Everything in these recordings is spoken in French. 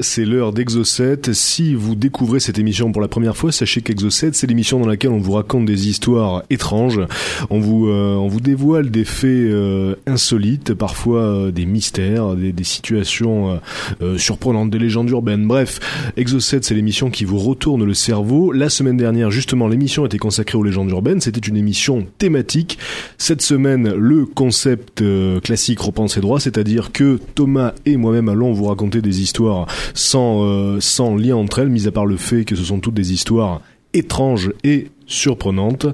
c'est l'heure d'Exo7. Si vous découvrez cette émission pour la première fois, sachez qu'Exo7, c'est l'émission dans laquelle on vous raconte des histoires étranges. On vous, euh, on vous dévoile des faits euh, insolites, parfois euh, des mystères, des, des situations euh, euh, surprenantes, des légendes urbaines. Bref, Exo7, c'est l'émission qui vous retourne le cerveau. La semaine dernière, justement, l'émission était consacrée aux légendes urbaines. C'était une émission thématique. Cette semaine, le concept euh, classique reprend ses droits, c'est-à-dire que Thomas et moi-même allons vous raconter des histoires sans, euh, sans lien entre elles, mis à part le fait que ce sont toutes des histoires étranges et surprenantes.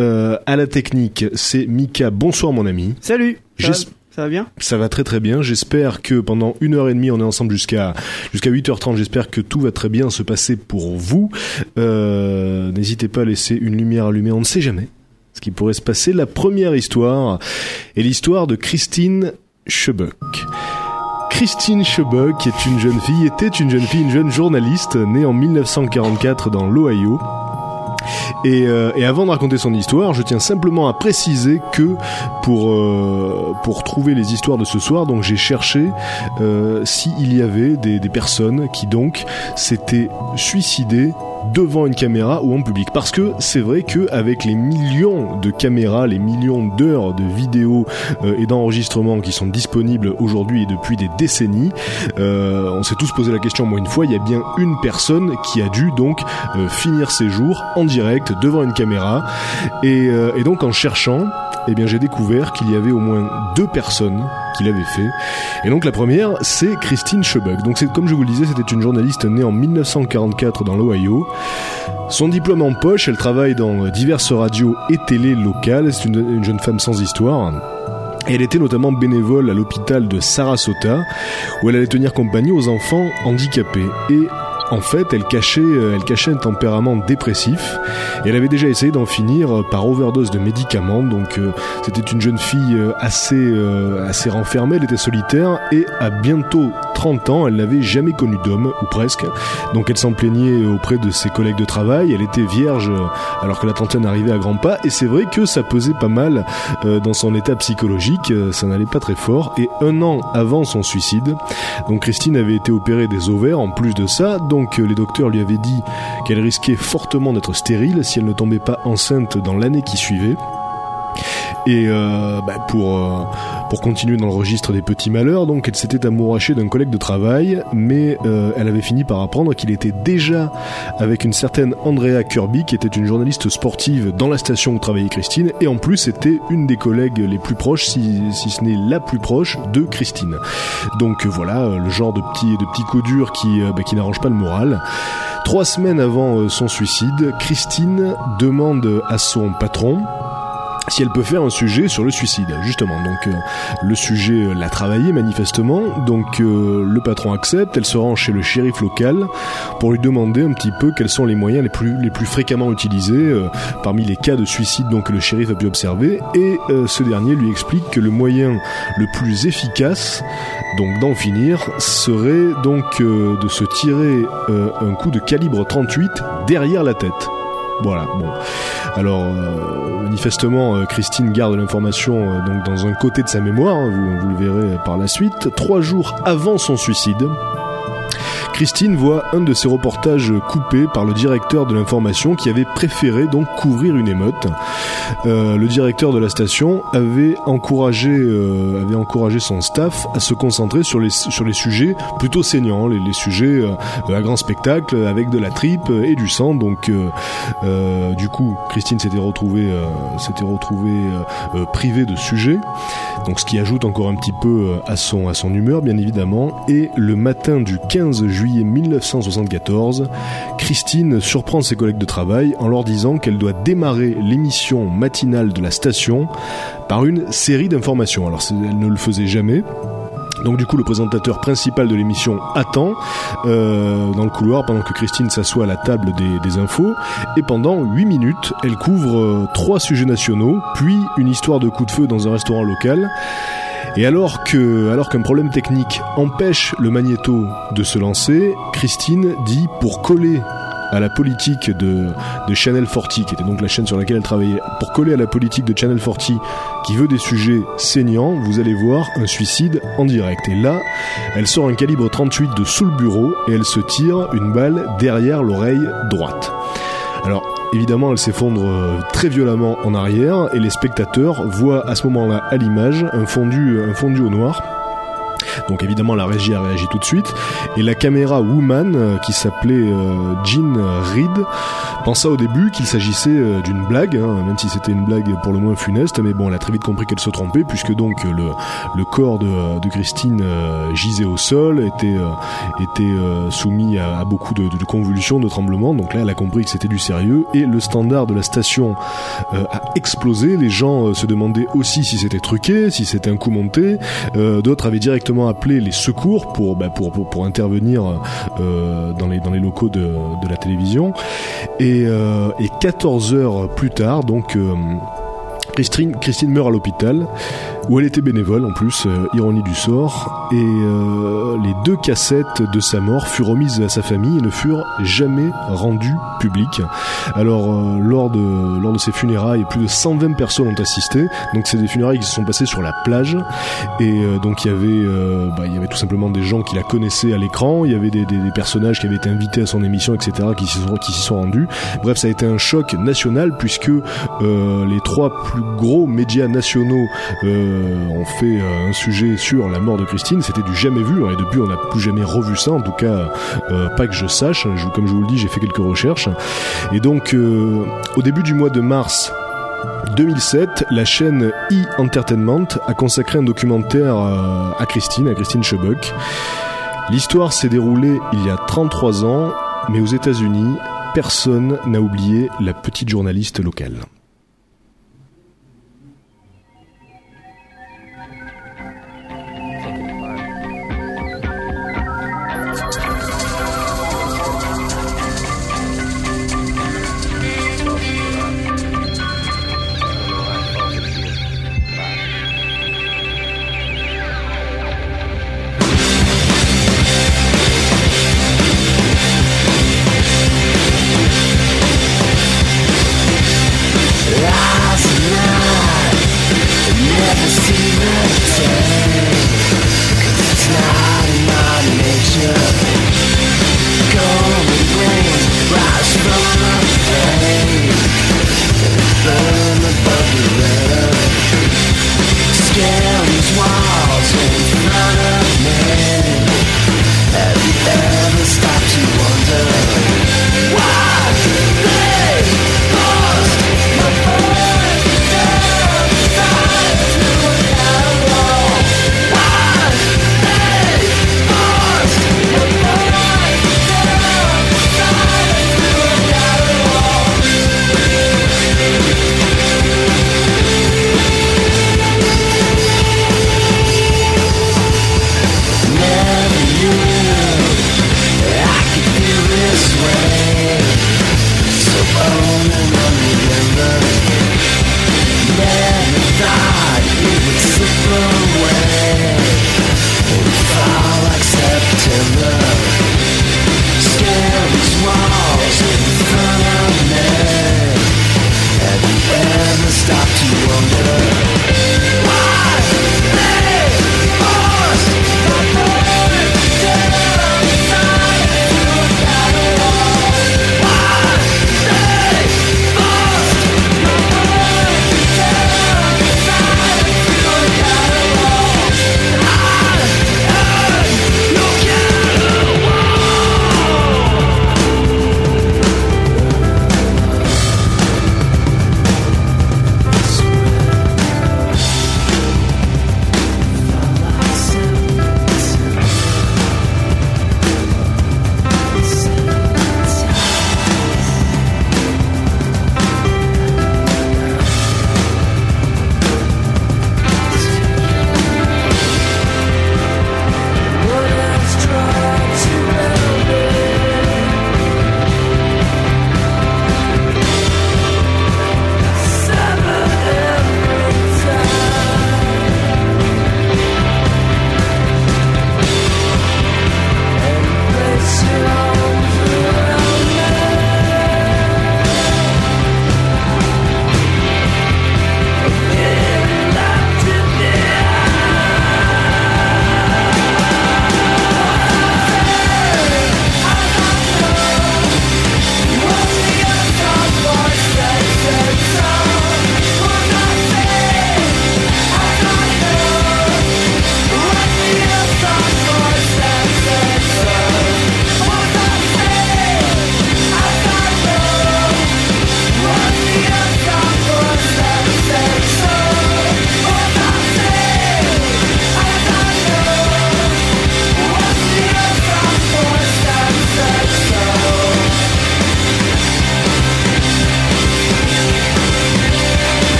Euh, à la technique, c'est Mika. Bonsoir mon ami. Salut ça va, bien? Ça va très très bien. J'espère que pendant une heure et demie, on est ensemble jusqu'à jusqu'à 8h30. J'espère que tout va très bien se passer pour vous. Euh, N'hésitez pas à laisser une lumière allumée. On ne sait jamais ce qui pourrait se passer. La première histoire est l'histoire de Christine Schebuck. Christine Schebuck est une jeune fille, était une jeune fille, une jeune journaliste née en 1944 dans l'Ohio. Et, euh, et avant de raconter son histoire, je tiens simplement à préciser que pour euh, pour trouver les histoires de ce soir, donc j'ai cherché euh, s'il y avait des, des personnes qui donc s'étaient suicidées devant une caméra ou en public parce que c'est vrai que avec les millions de caméras, les millions d'heures de vidéos euh, et d'enregistrements qui sont disponibles aujourd'hui et depuis des décennies, euh, on s'est tous posé la question moins une fois, il y a bien une personne qui a dû donc euh, finir ses jours en direct devant une caméra et, euh, et donc en cherchant, eh bien j'ai découvert qu'il y avait au moins deux personnes qui l'avaient fait. Et donc la première, c'est Christine Schebuck. Donc c'est comme je vous le disais, c'était une journaliste née en 1944 dans l'Ohio. Son diplôme en poche, elle travaille dans diverses radios et télé locales. C'est une, une jeune femme sans histoire. Et elle était notamment bénévole à l'hôpital de Sarasota, où elle allait tenir compagnie aux enfants handicapés. En fait, elle cachait, euh, elle cachait un tempérament dépressif. Et elle avait déjà essayé d'en finir euh, par overdose de médicaments. Donc, euh, c'était une jeune fille euh, assez, euh, assez renfermée. Elle était solitaire et à bientôt 30 ans, elle n'avait jamais connu d'homme ou presque. Donc, elle s'en plaignait auprès de ses collègues de travail. Elle était vierge alors que la trentaine arrivait à grands pas. Et c'est vrai que ça pesait pas mal euh, dans son état psychologique. Ça n'allait pas très fort. Et un an avant son suicide, donc Christine avait été opérée des ovaires en plus de ça. Donc euh, les docteurs lui avaient dit qu'elle risquait fortement d'être stérile si elle ne tombait pas enceinte dans l'année qui suivait. Et euh, bah, pour euh, pour continuer dans le registre des petits malheurs, donc elle s'était amourachée d'un collègue de travail, mais euh, elle avait fini par apprendre qu'il était déjà avec une certaine Andrea Kirby, qui était une journaliste sportive dans la station où travaillait Christine, et en plus c'était une des collègues les plus proches, si, si ce n'est la plus proche de Christine. Donc voilà, le genre de petit de petit coup dur qui bah, qui n'arrange pas le moral. Trois semaines avant son suicide, Christine demande à son patron si elle peut faire un sujet sur le suicide, justement. Donc euh, le sujet euh, l'a travaillé manifestement, donc euh, le patron accepte, elle se rend chez le shérif local pour lui demander un petit peu quels sont les moyens les plus, les plus fréquemment utilisés parmi les cas de suicide donc, que le shérif a pu observer, et ce dernier lui explique que le moyen le plus efficace donc d'en finir serait donc de se tirer un coup de calibre 38 derrière la tête. Voilà, bon. Alors, euh, manifestement, euh, Christine garde l'information euh, donc dans un côté de sa mémoire, hein, vous, vous le verrez par la suite. Trois jours avant son suicide, Christine voit un de ses reportages coupé par le directeur de l'information qui avait préféré donc couvrir une émeute. Euh, le directeur de la station avait encouragé, euh, avait encouragé son staff à se concentrer sur les, sujets plutôt saignants, les, sujets euh, à grand spectacle avec de la tripe et du sang. Donc, du coup, Christine s'était retrouvée, privée de sujets. Donc, ce qui ajoute encore un petit peu à son, à son humeur, bien évidemment. Et le matin du 15 juillet 1974, Christine surprend ses collègues de travail en leur disant qu'elle doit démarrer l'émission matinale de la station par une série d'informations. Alors, elle ne le faisait jamais. Donc du coup, le présentateur principal de l'émission attend euh, dans le couloir pendant que Christine s'assoit à la table des, des infos. Et pendant 8 minutes, elle couvre euh, trois sujets nationaux, puis une histoire de coup de feu dans un restaurant local. Et alors qu'un problème technique empêche le magnéto de se lancer, Christine dit pour coller à la politique de, de Channel 40, qui était donc la chaîne sur laquelle elle travaillait, pour coller à la politique de Channel 40, qui veut des sujets saignants, vous allez voir un suicide en direct. Et là, elle sort un calibre 38 de sous le bureau et elle se tire une balle derrière l'oreille droite. Alors, évidemment, elle s'effondre euh, très violemment en arrière et les spectateurs voient à ce moment-là à l'image un fondu, un fondu au noir. Donc évidemment la régie a réagi tout de suite. Et la caméra woman euh, qui s'appelait euh, Jean Reed pensa au début qu'il s'agissait euh, d'une blague, hein, même si c'était une blague pour le moins funeste, mais bon elle a très vite compris qu'elle se trompait puisque donc le, le corps de, Christine gisait au sol, était, était soumis à, beaucoup de, de convulsions, de tremblements, donc là elle a compris que c'était du sérieux. Et le standard de la station a explosé, les gens se demandaient aussi si c'était truqué, si c'était un coup monté, d'autres avaient directement appelé les secours pour, bah, intervenir euh, dans, les, dans les locaux de, la télévision. Et, euh, et 14 heures plus tard, donc euh, Christine meurt à l'hôpital, où elle était bénévole en plus, euh, ironie du sort, et euh, les deux cassettes de sa mort furent remises à sa famille et ne furent jamais rendues publiques. Alors, euh, lors, de, lors de ces funérailles, plus de 120 personnes ont assisté, donc c'est des funérailles qui se sont passées sur la plage, et euh, donc il y avait, euh, bah, il y avait tout simplement des gens qui la connaissaient à l'écran, il y avait des, des- des personnages qui avaient été invités à son émission, etc., qui s'y sont, qui s'y sont rendus. Bref, ça a été un choc national puisque euh, les trois plus gros médias nationaux euh, ont fait euh, un sujet sur la mort de Christine. C'était du jamais vu hein, et depuis on n'a plus jamais revu ça. En tout cas, euh, pas que je sache. Je- comme je vous le dis, j'ai fait quelques recherches. Et donc, euh, au début du mois de mars. 2007, la chaîne E-Entertainment a consacré un documentaire à Christine, à Christine Chebuk. L'histoire s'est déroulée il y a 33 ans, mais aux États-Unis, personne n'a oublié la petite journaliste locale.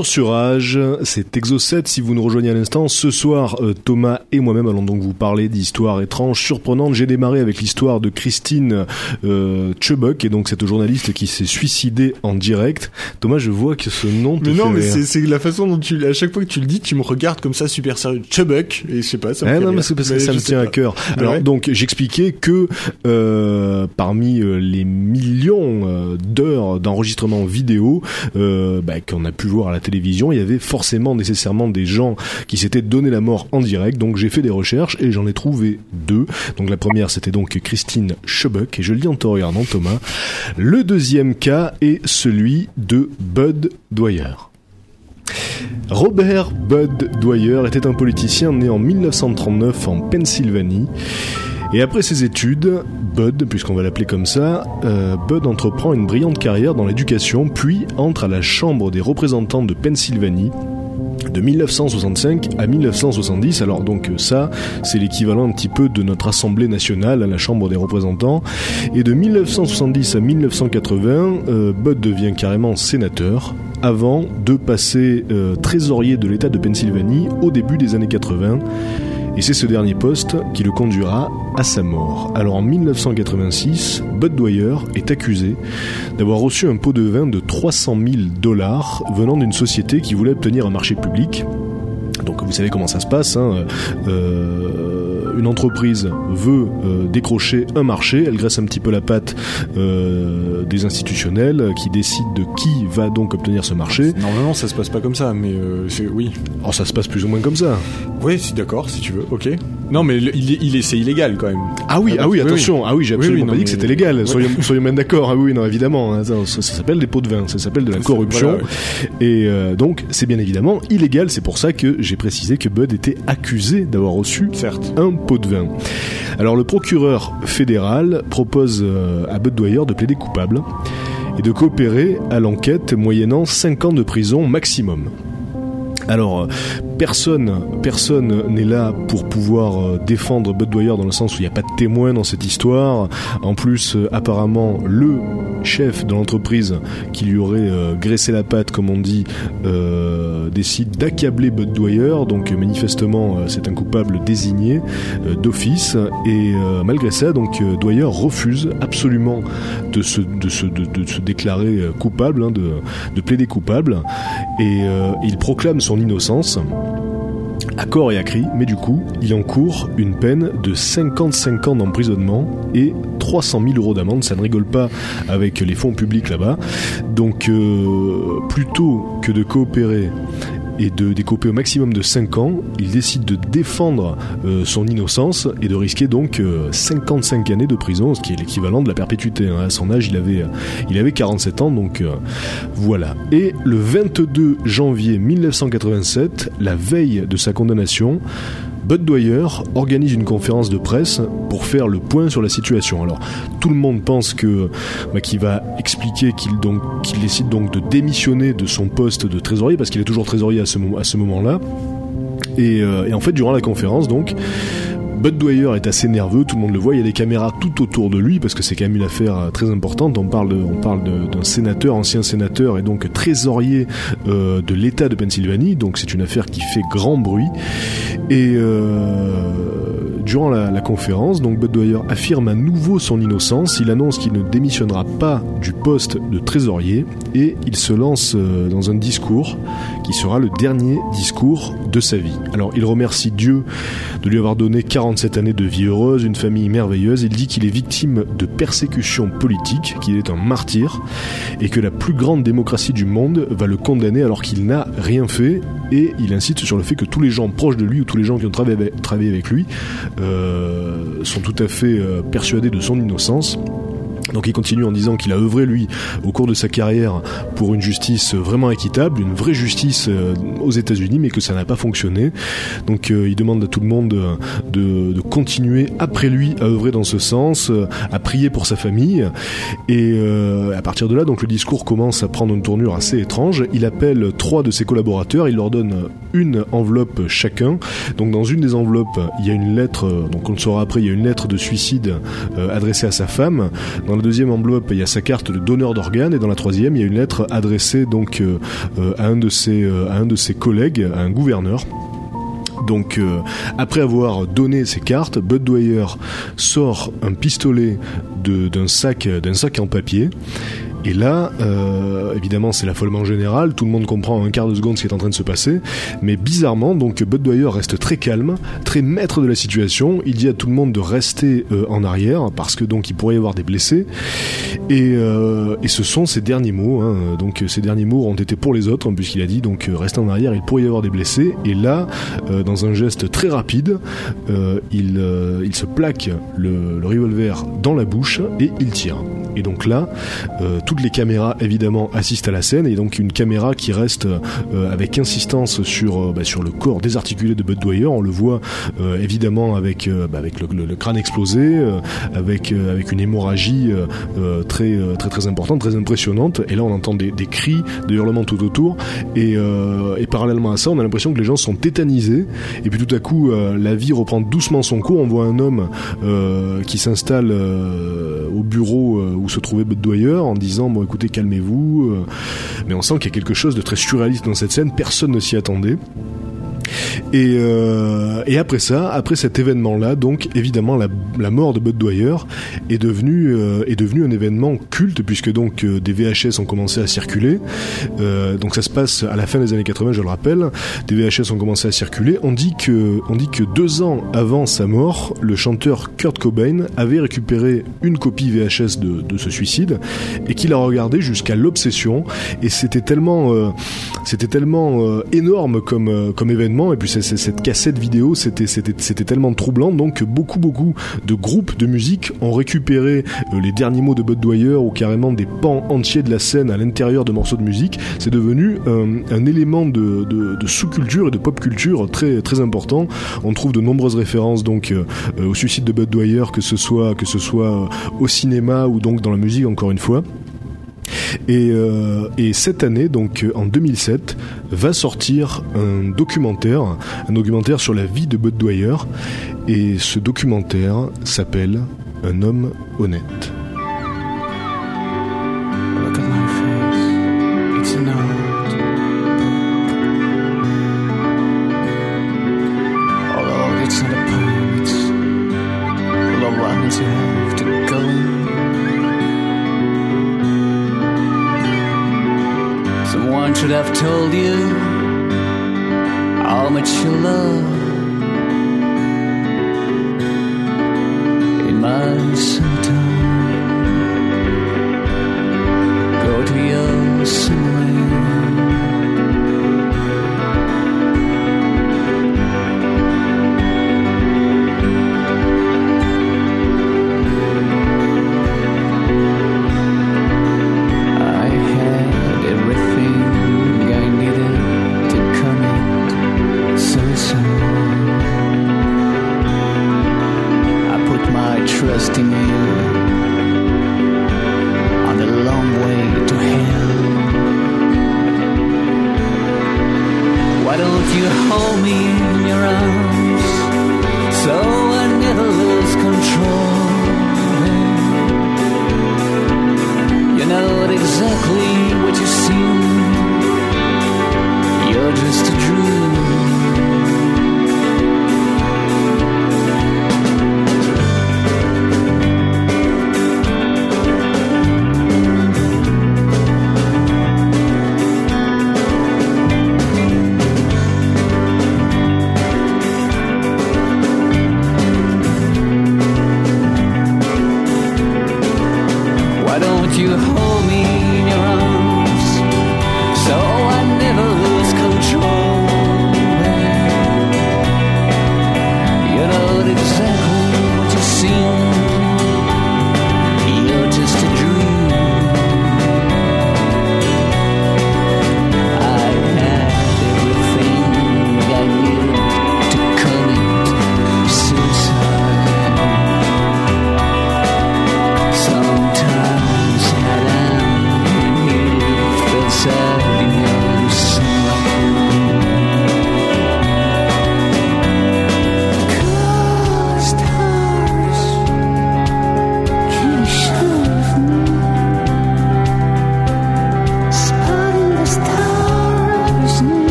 Toujours sur c'est Exo7 si vous nous rejoignez à l'instant. Ce soir, euh, Thomas et moi-même allons donc vous parler d'histoires étranges, surprenantes. J'ai démarré avec l'histoire de Christine euh, Chubbuck, et donc cette journaliste qui s'est suicidée en direct. Thomas, je vois que ce nom te Mais non, fait mais c'est c'est la façon dont tu, à chaque fois que tu le dis, tu me regardes comme ça super sérieux. Chubbuck, et je sais pas, ça me fait non, rire. mais c'est parce que Mais ça me tient à cœur. Ah Alors ouais donc j'expliquais que euh, parmi euh, les millions d'heures d'enregistrement vidéo euh, bah, qu'on a pu voir à la télévision, il y avait forcément nécessairement des gens qui s'étaient donné la mort en direct. Donc j'ai fait des recherches et j'en ai trouvé deux. Donc la première c'était donc Christine Chubbuck et je le dis en te regardant Thomas. Le deuxième cas est celui de Bud Dwyer. Robert Bud Dwyer était un politicien né en 1939 en Pennsylvanie. Et après ses études, Bud, puisqu'on va l'appeler comme ça, euh, Bud entreprend une brillante carrière dans l'éducation, puis entre à la Chambre des représentants de Pennsylvanie de 1965 à 1970. Alors donc euh, ça, c'est l'équivalent un petit peu de notre Assemblée nationale à la Chambre des représentants. Et de 1970 à 1980, euh, Bud devient carrément sénateur avant de passer trésorier de l'État de Pennsylvanie au début des années 80. Et c'est ce dernier poste qui le conduira à sa mort. Alors en 1986, Bud Dwyer est accusé d'avoir reçu un pot de vin de 300 000 dollars venant d'une société qui voulait obtenir un marché public. Donc vous savez comment ça se passe. hein, euh, une entreprise veut euh, décrocher un marché, elle graisse un petit peu la patte euh, des institutionnels qui décident de qui va donc obtenir ce marché. Normalement, ça se passe pas comme ça, mais euh, c'est oui. Alors ça se passe plus ou moins comme ça. Oui, si d'accord, si tu veux. Ok. Non, mais le- il est, il est, c'est illégal quand même. Ah oui, Ah ah oui, oui, oui. attention. Ah oui, j'ai Oui, absolument oui, pas non, dit que c'était légal. Soyons, soyons même d'accord. Ah oui, non, évidemment. hein, Ça, ça- ça s'appelle des pots de vin. Ça s'appelle de la corruption. Voilà, Et euh, donc, c'est bien évidemment illégal. C'est pour ça que j'ai précisé que Bud était accusé d'avoir reçu Certes. un de vin. Alors, le procureur fédéral propose euh, à Bud de plaider coupable et de coopérer à l'enquête moyennant 5 ans de prison maximum. Alors, euh, personne, n'est là pour pouvoir euh, défendre Bud Dwyer dans le sens où il n'y a pas de témoin dans cette histoire. En plus, euh, apparemment, le chef de l'entreprise qui lui aurait euh, graissé la patte, comme on dit, décide d'accabler Bud Dwyer. Donc, manifestement, c'est un coupable désigné d'office. Et malgré ça, donc Dwyer refuse absolument de se, déclarer coupable, hein, de, de plaider coupable. Et il proclame son innocence corps et à cri, mais du coup, il encourt une peine de 55 ans d'emprisonnement et 300 000 euros d'amende. Ça ne rigole pas avec les fonds publics là-bas. Donc, euh, plutôt que de coopérer et de découper au maximum de 5 ans, il décide de défendre euh, son innocence et de risquer donc euh, 55 années de prison, ce qui est l'équivalent de la perpétuité. hein. À son âge, il avait, il avait 47 ans, donc euh, voilà. Et le 22 janvier 1987, la veille de sa condamnation, Bud Dwyer organise une conférence de presse pour faire le point sur la situation. Alors, tout le monde pense que bah, qu'il va expliquer qu'il décide donc de démissionner de son poste de trésorier parce qu'il est toujours trésorier à ce, moment-là. Euh, et en fait, durant la conférence, donc, Bud Dwyer est assez nerveux, tout le monde le voit, il y a des caméras tout autour de lui parce que c'est quand même une affaire euh, très importante. On parle, de- on parle d'un sénateur, ancien sénateur et donc trésorier euh, de l'État de Pennsylvanie, donc c'est une affaire qui fait grand bruit. Et euh, durant la, conférence, donc Bud affirme à nouveau son innocence. Il annonce qu'il ne démissionnera pas du poste de trésorier et il se lance euh, dans un discours qui sera le dernier discours de sa vie. Alors il remercie Dieu de lui avoir donné 47 années de vie heureuse, une famille merveilleuse. Il dit qu'il est victime de persécutions politiques, qu'il est un martyr et que la plus grande démocratie du monde va le condamner alors qu'il n'a rien fait. Et il insiste sur le fait que tous les gens proches de lui ou tous les gens qui ont travaillé avec, lui sont tout à fait euh, persuadés de son innocence. Donc il continue en disant qu'il a œuvré lui au cours de sa carrière pour une justice vraiment équitable, une vraie justice euh, aux États-Unis, mais que ça n'a pas fonctionné. Donc euh, il demande à tout le monde euh, de, de continuer après lui à œuvrer dans ce sens, à prier pour sa famille. Et euh, à partir de là, donc le discours commence à prendre une tournure assez étrange. Il appelle trois de ses collaborateurs, il leur donne une enveloppe chacun. Donc dans une des enveloppes, il y a une lettre, donc on le saura après, il y a une lettre de suicide euh, adressée à sa femme, deuxième enveloppe, il y a sa carte de donneur d'organes et dans la troisième, il y a une lettre adressée donc euh, euh, à un de ses euh, à un de ses collègues, à un gouverneur. Donc, après avoir donné ses cartes, Bud Dwyer sort un pistolet d'un d'un sac en papier. Et là, euh, évidemment, c'est l'affolement général. Tout le monde comprend en un quart de seconde ce qui est en train de se passer. Mais bizarrement, donc Bud Dwyer reste très calme, très maître de la situation. Il dit à tout le monde de rester euh, en arrière parce que donc il pourrait y avoir des blessés. Et, euh, et ce sont ses derniers mots. hein. Donc ces derniers mots ont été pour les autres, hein, puisqu'il a dit donc euh, restez en arrière. Il pourrait y avoir des blessés. Et là, euh, dans un geste très rapide, euh, il, il se plaque le, le revolver dans la bouche et il tire. Et donc là, euh, toutes les caméras évidemment assistent à la scène et donc une caméra qui reste euh, avec insistance sur euh, bah, sur le corps désarticulé de Bud Dwyer. On le voit euh, évidemment avec euh, bah, avec le, le- crâne explosé, avec avec une hémorragie très très très importante, très impressionnante. Et là, on entend des, des cris, des hurlements tout autour. Et, et parallèlement à ça, on a l'impression que les gens sont tétanisés. Et puis tout à coup, la vie reprend doucement son cours. On voit un homme qui s'installe au bureau où se trouvait Bud Dwyer en disant bon écoutez calmez-vous. euh. mais on sent qu'il y a quelque chose de très surréaliste dans cette scène. Personne ne s'y attendait. Et, euh, et après ça, après cet événement-là, donc évidemment la, mort de Bud Dwyer est devenue euh, est devenue un événement culte puisque donc euh, des VHS ont commencé à circuler. Donc ça se passe à la fin des années 80, je le rappelle. Des VHS ont commencé à circuler. On dit que on dit que deux ans avant sa mort, le chanteur Kurt Cobain avait récupéré une copie VHS de, de ce suicide et qu'il a regardé jusqu'à l'obsession. Et c'était tellement c'était tellement énorme comme comme événement et puis cette cassette vidéo c'était tellement troublant donc que beaucoup beaucoup de groupes de musique ont récupéré euh, les derniers mots de Bud Dwyer ou carrément des pans entiers de la scène à l'intérieur de morceaux de musique. C'est devenu euh, un élément de, sous-culture et de pop culture très important. On trouve de nombreuses références donc euh, au suicide de Bud Dwyer que ce soit que ce soit au cinéma ou donc dans la musique encore une fois et, euh, et cette année, donc en 2007, va sortir un documentaire, un documentaire sur la vie de Bud Dwyer. Et ce documentaire s'appelle Un homme honnête.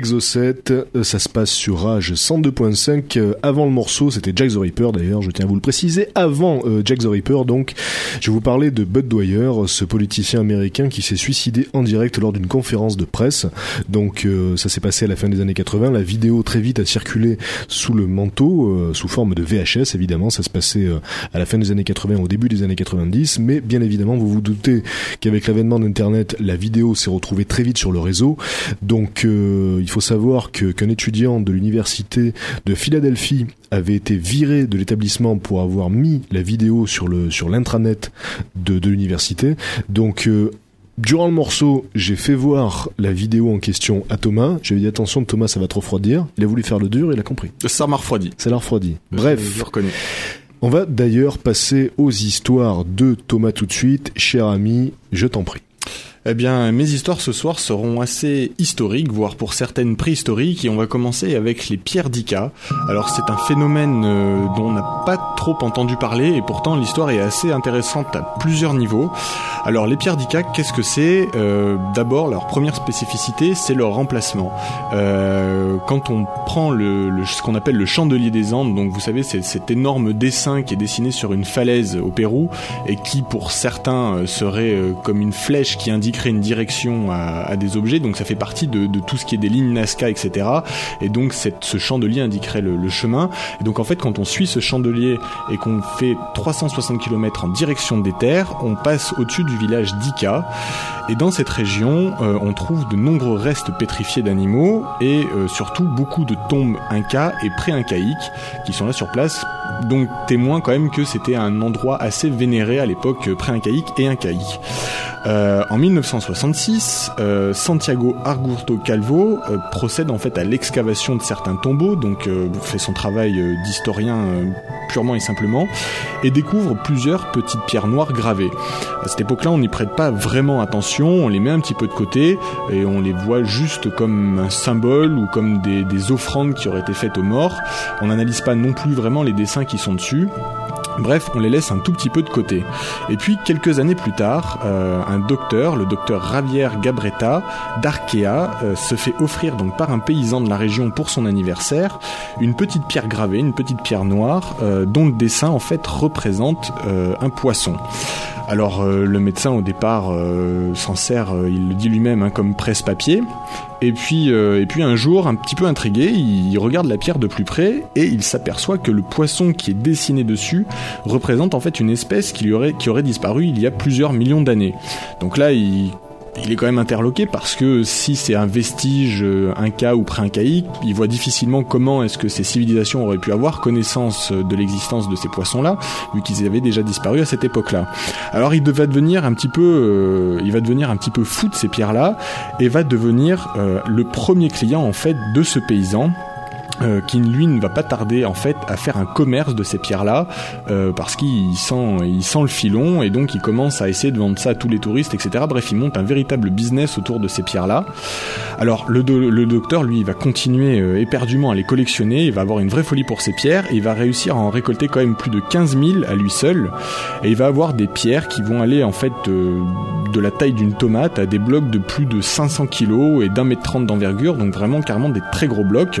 Exocet, euh, ça se passe sur Rage 102.5. Euh, Avant le morceau, c'était Jack the Ripper d'ailleurs, je tiens à vous le préciser. Avant euh, Jack the Ripper, donc, je vous parlais de Bud Dwyer, ce politicien américain qui s'est suicidé en direct lors d'une conférence de presse. Donc, euh, ça s'est passé à la fin des années 80. La vidéo très vite a circulé sous le manteau, euh, sous forme de VHS évidemment. Ça se passait euh, à la fin des années 80, au début des années 90. Mais bien évidemment, vous vous doutez qu'avec l'avènement d'Internet, la vidéo s'est retrouvée très vite sur le réseau. Donc, il faut savoir qu'un étudiant de l'université de Philadelphie avait été viré de l'établissement pour avoir mis la vidéo sur le sur l'intranet de, de l'université. Donc euh, Durant le morceau, j'ai fait voir la vidéo en question à Thomas. J'avais dit attention Thomas, ça va trop refroidir. Il a voulu faire le dur, il a compris. Ça m'a refroidi. Ça l'a refroidi. Bref, reconnais. on va d'ailleurs passer aux histoires de Thomas tout de suite. Cher ami, je t'en prie. Eh bien, mes histoires ce soir seront assez historiques, voire pour certaines préhistoriques, et on va commencer avec les pierres d'Ica. Alors, c'est un phénomène euh, dont on n'a pas trop entendu parler, et pourtant l'histoire est assez intéressante à plusieurs niveaux. Alors, les pierres d'Ica, qu'est-ce que c'est? Euh, D'abord, leur première spécificité, c'est leur remplacement. Euh, quand on prend ce qu'on appelle le chandelier des Andes, donc vous savez, c'est cet énorme dessin qui est dessiné sur une falaise au Pérou, et qui pour certains serait comme une flèche qui une direction à, des objets, donc ça fait partie de, tout ce qui est des lignes Nazca, etc. Et donc cette, ce chandelier indiquerait le, chemin. Et donc en fait quand on suit ce chandelier et qu'on fait 360 km en direction des terres, on passe au-dessus du village d'Ica. Et dans cette région, euh, on trouve de nombreux restes pétrifiés d'animaux et euh, surtout beaucoup de tombes incas et pré-incaïques qui sont là sur place donc témoin quand même que c'était un endroit assez vénéré à l'époque euh, pré-incaïque et incaïque. En 1966, euh, Santiago Argurto Calvo euh, procède en fait à l'excavation de certains tombeaux, donc euh, fait son travail d'historien purement et simplement, et découvre plusieurs petites pierres noires gravées. À cette époque-là, on n'y prête pas vraiment attention, on les met un petit peu de côté et on les voit juste comme un symbole ou comme des offrandes qui auraient été faites aux morts. On n'analyse pas non plus vraiment les dessins qui sont dessus. Bref, on les laisse un tout petit peu de côté. Et puis, quelques années plus tard, euh, un docteur, le docteur Javier Gabretta, d'Arkea, euh, se fait offrir donc par un paysan de la région pour son anniversaire une petite pierre gravée, une petite pierre noire, euh, dont le dessin en fait représente un poisson. Alors le médecin au départ s'en sert, il le dit lui-même, hein, comme presse-papier. Et puis, euh, et puis un jour, un petit peu intrigué, il, regarde la pierre de plus près et il s'aperçoit que le poisson qui est dessiné dessus représente en fait une espèce qui, aurait, qui aurait disparu il y a plusieurs millions d'années. Donc là, il, il est quand même interloqué parce que si c'est un vestige euh, inca ou pré-incaïque, il voit difficilement comment est-ce que ces civilisations auraient pu avoir connaissance euh, de l'existence de ces poissons-là, vu qu'ils avaient déjà disparu à cette époque-là. Alors il va devenir un petit peu, euh, il va devenir un petit peu fou de ces pierres-là et va devenir le premier client en fait de ce paysan euh, qui lui ne va pas tarder en fait à faire un commerce de ces pierres-là euh, parce qu'il sent, il sent le filon et donc il commence à essayer de vendre ça à tous les touristes, etc. Bref, il monte un véritable business autour de ces pierres-là. Alors le, do- le docteur, lui, va continuer euh, éperdument à les collectionner, il va avoir une vraie folie pour ces pierres il va réussir à en récolter quand même plus de 15 000 à lui seul et il va avoir des pierres qui vont aller en fait de la taille d'une tomate à des blocs de plus de 500 kilos et d'un mètre trente d'envergure, donc vraiment carrément des très gros blocs.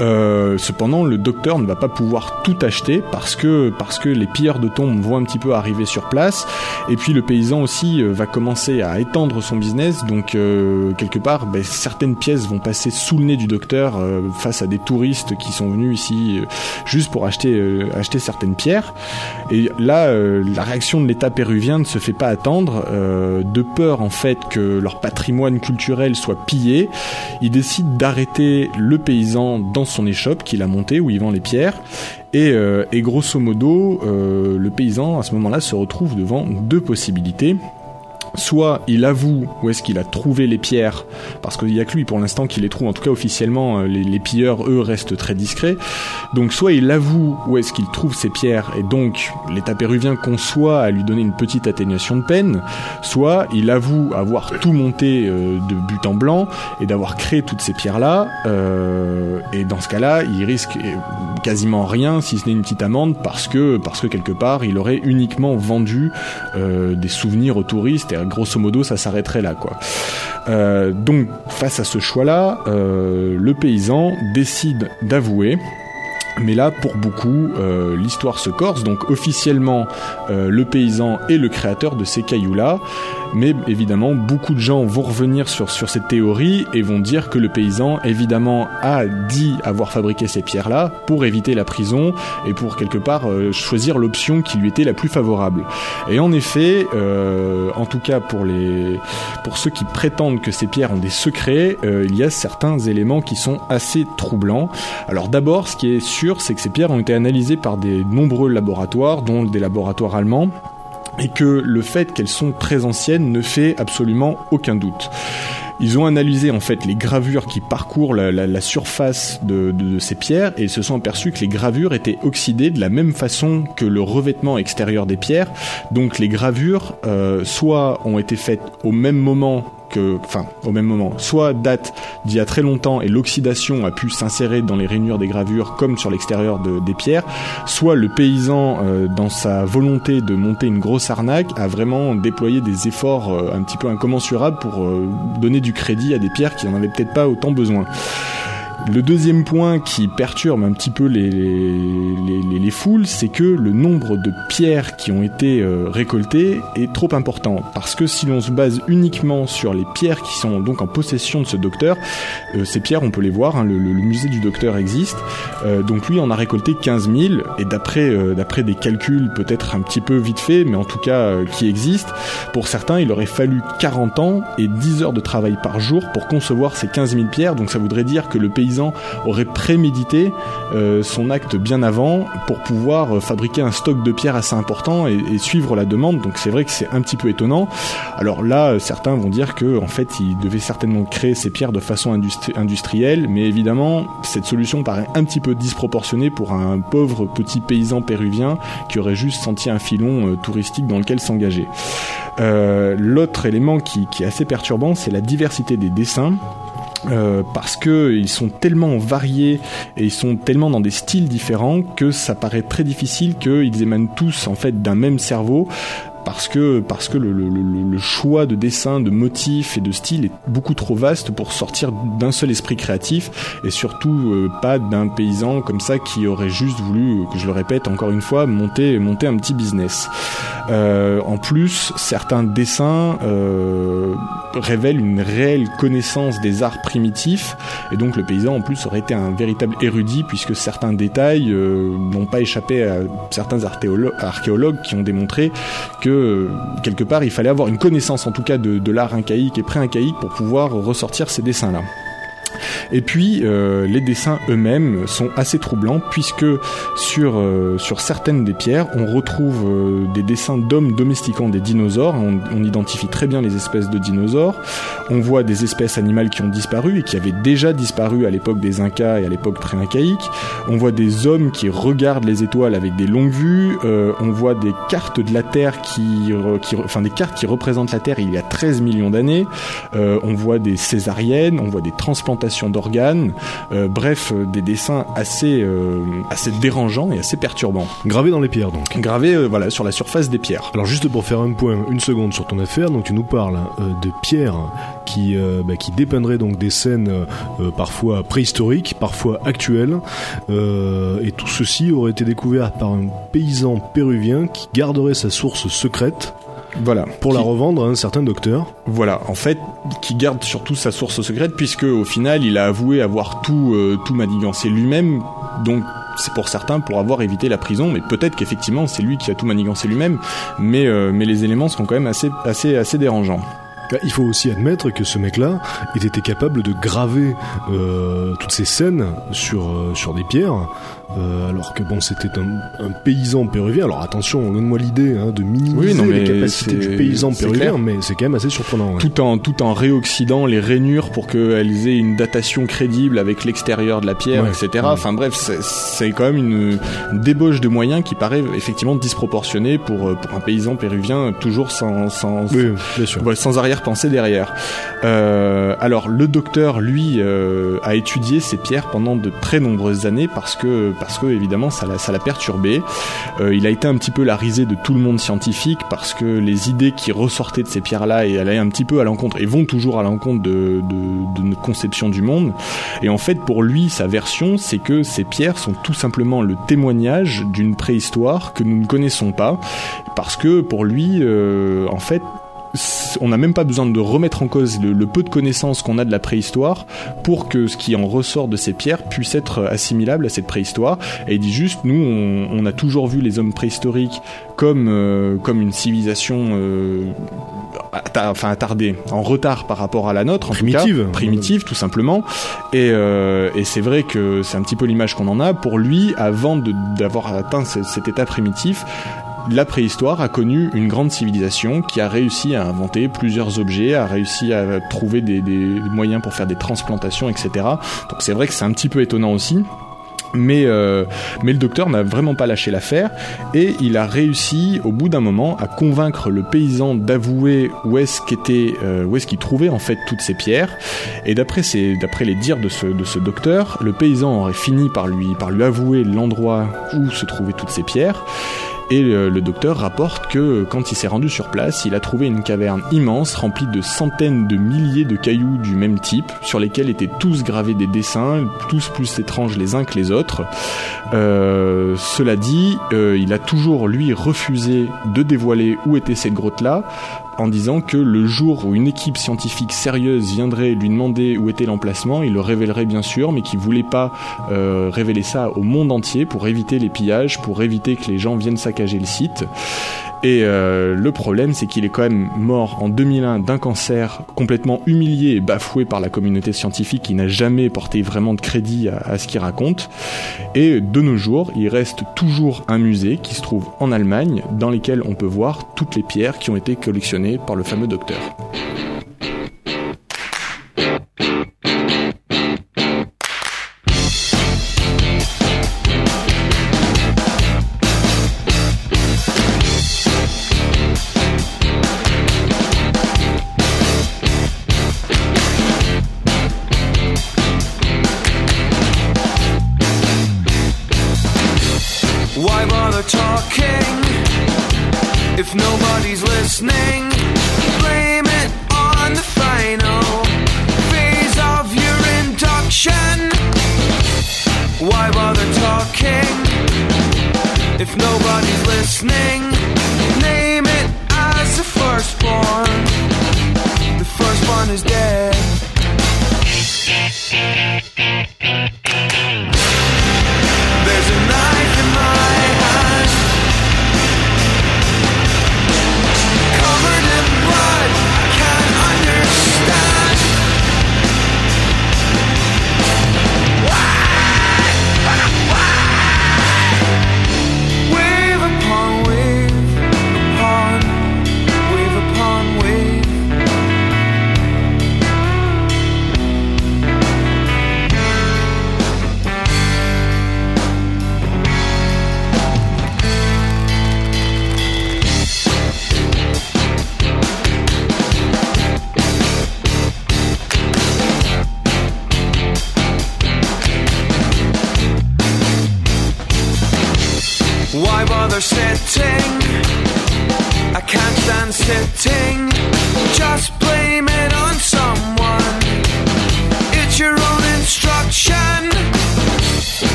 Euh, cependant, le docteur ne va pas pouvoir tout acheter parce que parce que les pilleurs de tombes vont un petit peu arriver sur place, et puis le paysan aussi euh, va commencer à étendre son business. Donc euh, quelque part, ben, certaines pièces vont passer sous le nez du docteur euh, face à des touristes qui sont venus ici euh, juste pour acheter acheter certaines pierres. Et là, la réaction de l'État péruvien ne se fait pas attendre. de peur en fait que leur patrimoine culturel soit pillé, ils décident d'arrêter le paysan dans son échoppe qu'il a monté où il vend les pierres. Et, euh, grosso modo, euh, le paysan à ce moment-là se retrouve devant deux possibilités. Soit il avoue où est-ce qu'il a trouvé les pierres, parce qu'il y a que lui pour l'instant qui les trouve, en tout cas officiellement, euh, les, pilleurs, eux, restent très discrets. Donc soit il avoue où est-ce qu'il trouve ces pierres, et donc l'État péruvien conçoit à lui donner une petite atténuation de peine, soit il avoue avoir tout monté euh, de but en blanc, et d'avoir créé toutes ces pierres-là, euh, et dans ce cas-là, il risque, quasiment rien, si ce n'est une petite amende, parce que parce que quelque part, il aurait uniquement vendu des souvenirs aux touristes grosso modo, ça s'arrêterait là, quoi. Euh, donc, face à ce choix-là, euh, le paysan décide d'avouer mais là, pour beaucoup, euh, l'histoire se corse. Donc officiellement, le paysan est le créateur de ces cailloux-là. Mais évidemment, beaucoup de gens vont revenir sur, sur cette théorie et vont dire que le paysan, évidemment, a dit avoir fabriqué ces pierres-là pour éviter la prison et pour quelque part euh, choisir l'option qui lui était la plus favorable. Et en effet, en tout cas pour, les, pour ceux qui prétendent que ces pierres ont des secrets, il y a certains éléments qui sont assez troublants. Alors d'abord, ce qui est sûr, c'est que ces pierres ont été analysées par des nombreux laboratoires, dont des laboratoires allemands, et que le fait qu'elles sont très anciennes ne fait absolument aucun doute. Ils ont analysé en fait les gravures qui parcourent la, surface de, ces pierres et ils se sont aperçus que les gravures étaient oxydées de la même façon que le revêtement extérieur des pierres. Donc les gravures euh, soit ont été faites au même moment au même moment, soit date d'il y a très longtemps et l'oxydation a pu s'insérer dans les rainures des gravures comme sur l'extérieur des pierres, soit le paysan, euh, dans sa volonté de monter une grosse arnaque, a vraiment déployé des efforts euh, un petit peu incommensurables pour euh, donner du crédit à des pierres qui n'en avaient peut-être pas autant besoin. Le deuxième point qui perturbe un petit peu les, les, les, foules, c'est que le nombre de pierres qui ont été euh, récoltées est trop important. Parce que si l'on se base uniquement sur les pierres qui sont donc en possession de ce docteur, euh, ces pierres, on peut les voir, hein, le, musée du docteur existe. Euh, donc lui, en a récolté 15 000, et d'après d'après des calculs peut-être un petit peu vite faits, mais en tout cas qui existent, pour certains, il aurait fallu 40 ans et 10 heures de travail par jour pour concevoir ces 15 000 pierres. Donc ça voudrait dire que le pays aurait prémédité euh, son acte bien avant pour pouvoir euh, fabriquer un stock de pierres assez important et, suivre la demande. Donc c'est vrai que c'est un petit peu étonnant. Alors là, certains vont dire que en fait, il devait certainement créer ces pierres de façon industrielle, mais évidemment, cette solution paraît un petit peu disproportionnée pour un pauvre petit paysan péruvien qui aurait juste senti un filon euh, touristique dans lequel s'engager. L'autre élément qui est assez perturbant, c'est la diversité des dessins. Euh, parce que ils sont tellement variés et ils sont tellement dans des styles différents que ça paraît très difficile qu'ils émanent tous en fait d'un même cerveau parce que parce que le, choix de dessin, de motifs et de style est beaucoup trop vaste pour sortir d'un seul esprit créatif et surtout euh, pas d'un paysan comme ça qui aurait juste voulu, que je le répète encore une fois, monter monter un petit business. Euh, en plus, certains dessins euh, révèlent une réelle connaissance des arts primitifs et donc le paysan en plus aurait été un véritable érudit puisque certains détails euh, n'ont pas échappé à certains archéologues qui ont démontré que quelque part il fallait avoir une connaissance en tout cas de, l'art incaïque et pré-incaïque pour pouvoir ressortir ces dessins-là. Et puis euh, les dessins eux-mêmes sont assez troublants puisque sur euh, sur certaines des pierres, on retrouve euh, des dessins d'hommes domestiquant des dinosaures. On, identifie très bien les espèces de dinosaures. On voit des espèces animales qui ont disparu et qui avaient déjà disparu à l'époque des Incas et à l'époque pré-incaïque. On voit des hommes qui regardent les étoiles avec des longues vues. on voit des cartes de la Terre qui, qui, enfin des cartes qui représentent la Terre il y a 13 millions d'années. on voit des césariennes, on voit des transplantations d'organes, euh, bref, euh, des dessins assez, euh, assez dérangeants et assez perturbants. Gravés dans les pierres donc. Gravés voilà, sur la surface des pierres. Alors juste pour faire un point, une seconde sur ton affaire, donc tu nous parles de pierres qui, bah, qui dépeindraient donc des scènes parfois préhistoriques, parfois actuelles, et tout ceci aurait été découvert par un paysan péruvien qui garderait sa source secrète voilà. Pour la revendre à un certain docteur. Voilà. En fait, qui garde surtout sa source secrète puisque au final, il a avoué avoir tout, euh, tout manigancé lui-même. Donc, c'est pour certains pour avoir évité la prison, mais peut-être qu'effectivement c'est lui qui a tout manigancé lui-même, mais, euh, mais les éléments sont quand même assez, assez, assez dérangeants. Bah, il faut aussi admettre que ce mec-là était capable de graver euh, toutes ces scènes sur, sur des pierres euh, alors que bon, c'était un, un, paysan péruvien. Alors attention, donne-moi l'idée hein, de minimiser les capacités du paysan péruvien, mais c'est quand même assez surprenant. Tout en tout en réoxydant les rainures pour qu'elles aient une datation crédible avec l'extérieur de la pierre, etc. Enfin bref, c'est quand même une, débauche de moyens qui paraît effectivement disproportionnée pour euh, pour un paysan péruvien toujours sans sans sans arrière-pensée derrière. Euh, alors le docteur lui euh, a étudié ces pierres pendant de très nombreuses années parce que parce que évidemment ça l'a perturbé. Euh, il a été un petit peu la risée de tout le monde scientifique parce que les idées qui ressortaient de ces pierres-là et allaient un petit peu à l'encontre et vont toujours à l'encontre de notre conception du monde. Et en fait, pour lui, sa version, c'est que ces pierres sont tout simplement le témoignage d'une préhistoire que nous ne connaissons pas, parce que pour lui, euh, en fait, on n'a même pas besoin de remettre en cause le, le peu de connaissances qu'on a de la préhistoire pour que ce qui en ressort de ces pierres puisse être assimilable à cette préhistoire. Et il dit juste, nous, on, on a toujours vu les hommes préhistoriques comme euh, comme une civilisation euh, atta- enfin attardée, en retard par rapport à la nôtre, en tout cas. Primitive. primitive, tout simplement. Et, euh, et c'est vrai que c'est un petit peu l'image qu'on en a. Pour lui, avant d'avoir atteint ce- cet état primitif, la préhistoire a connu une grande civilisation qui a réussi à inventer plusieurs objets, a réussi à trouver des, moyens pour faire des transplantations, etc. Donc c'est vrai que c'est un petit peu étonnant aussi. Mais, euh, mais le docteur n'a vraiment pas lâché l'affaire et il a réussi au bout d'un moment à convaincre le paysan d'avouer où est-ce qu'était euh, où est-ce qu'il trouvait en fait toutes ces pierres et d'après d'après les dires de ce de ce docteur le paysan aurait fini par lui par lui avouer l'endroit où se trouvaient toutes ces pierres et le, docteur rapporte que quand il s'est rendu sur place, il a trouvé une caverne immense remplie de centaines de milliers de cailloux du même type, sur lesquels étaient tous gravés des dessins, tous plus étranges les uns que les autres. Euh, cela dit, euh, il a toujours lui refusé de dévoiler où était cette grotte-là, en disant que le jour où une équipe scientifique sérieuse viendrait lui demander où était l'emplacement, il le révélerait bien sûr, mais qu'il voulait pas euh, révéler ça au monde entier pour éviter les pillages, pour éviter que les gens viennent saccager le site. Et euh, le problème, c'est qu'il est quand même mort en 2001 d'un cancer, complètement humilié et bafoué par la communauté scientifique qui n'a jamais porté vraiment de crédit à, à ce qu'il raconte. Et de nos jours, il reste toujours un musée qui se trouve en Allemagne, dans lequel on peut voir toutes les pierres qui ont été collectionnées par le fameux docteur.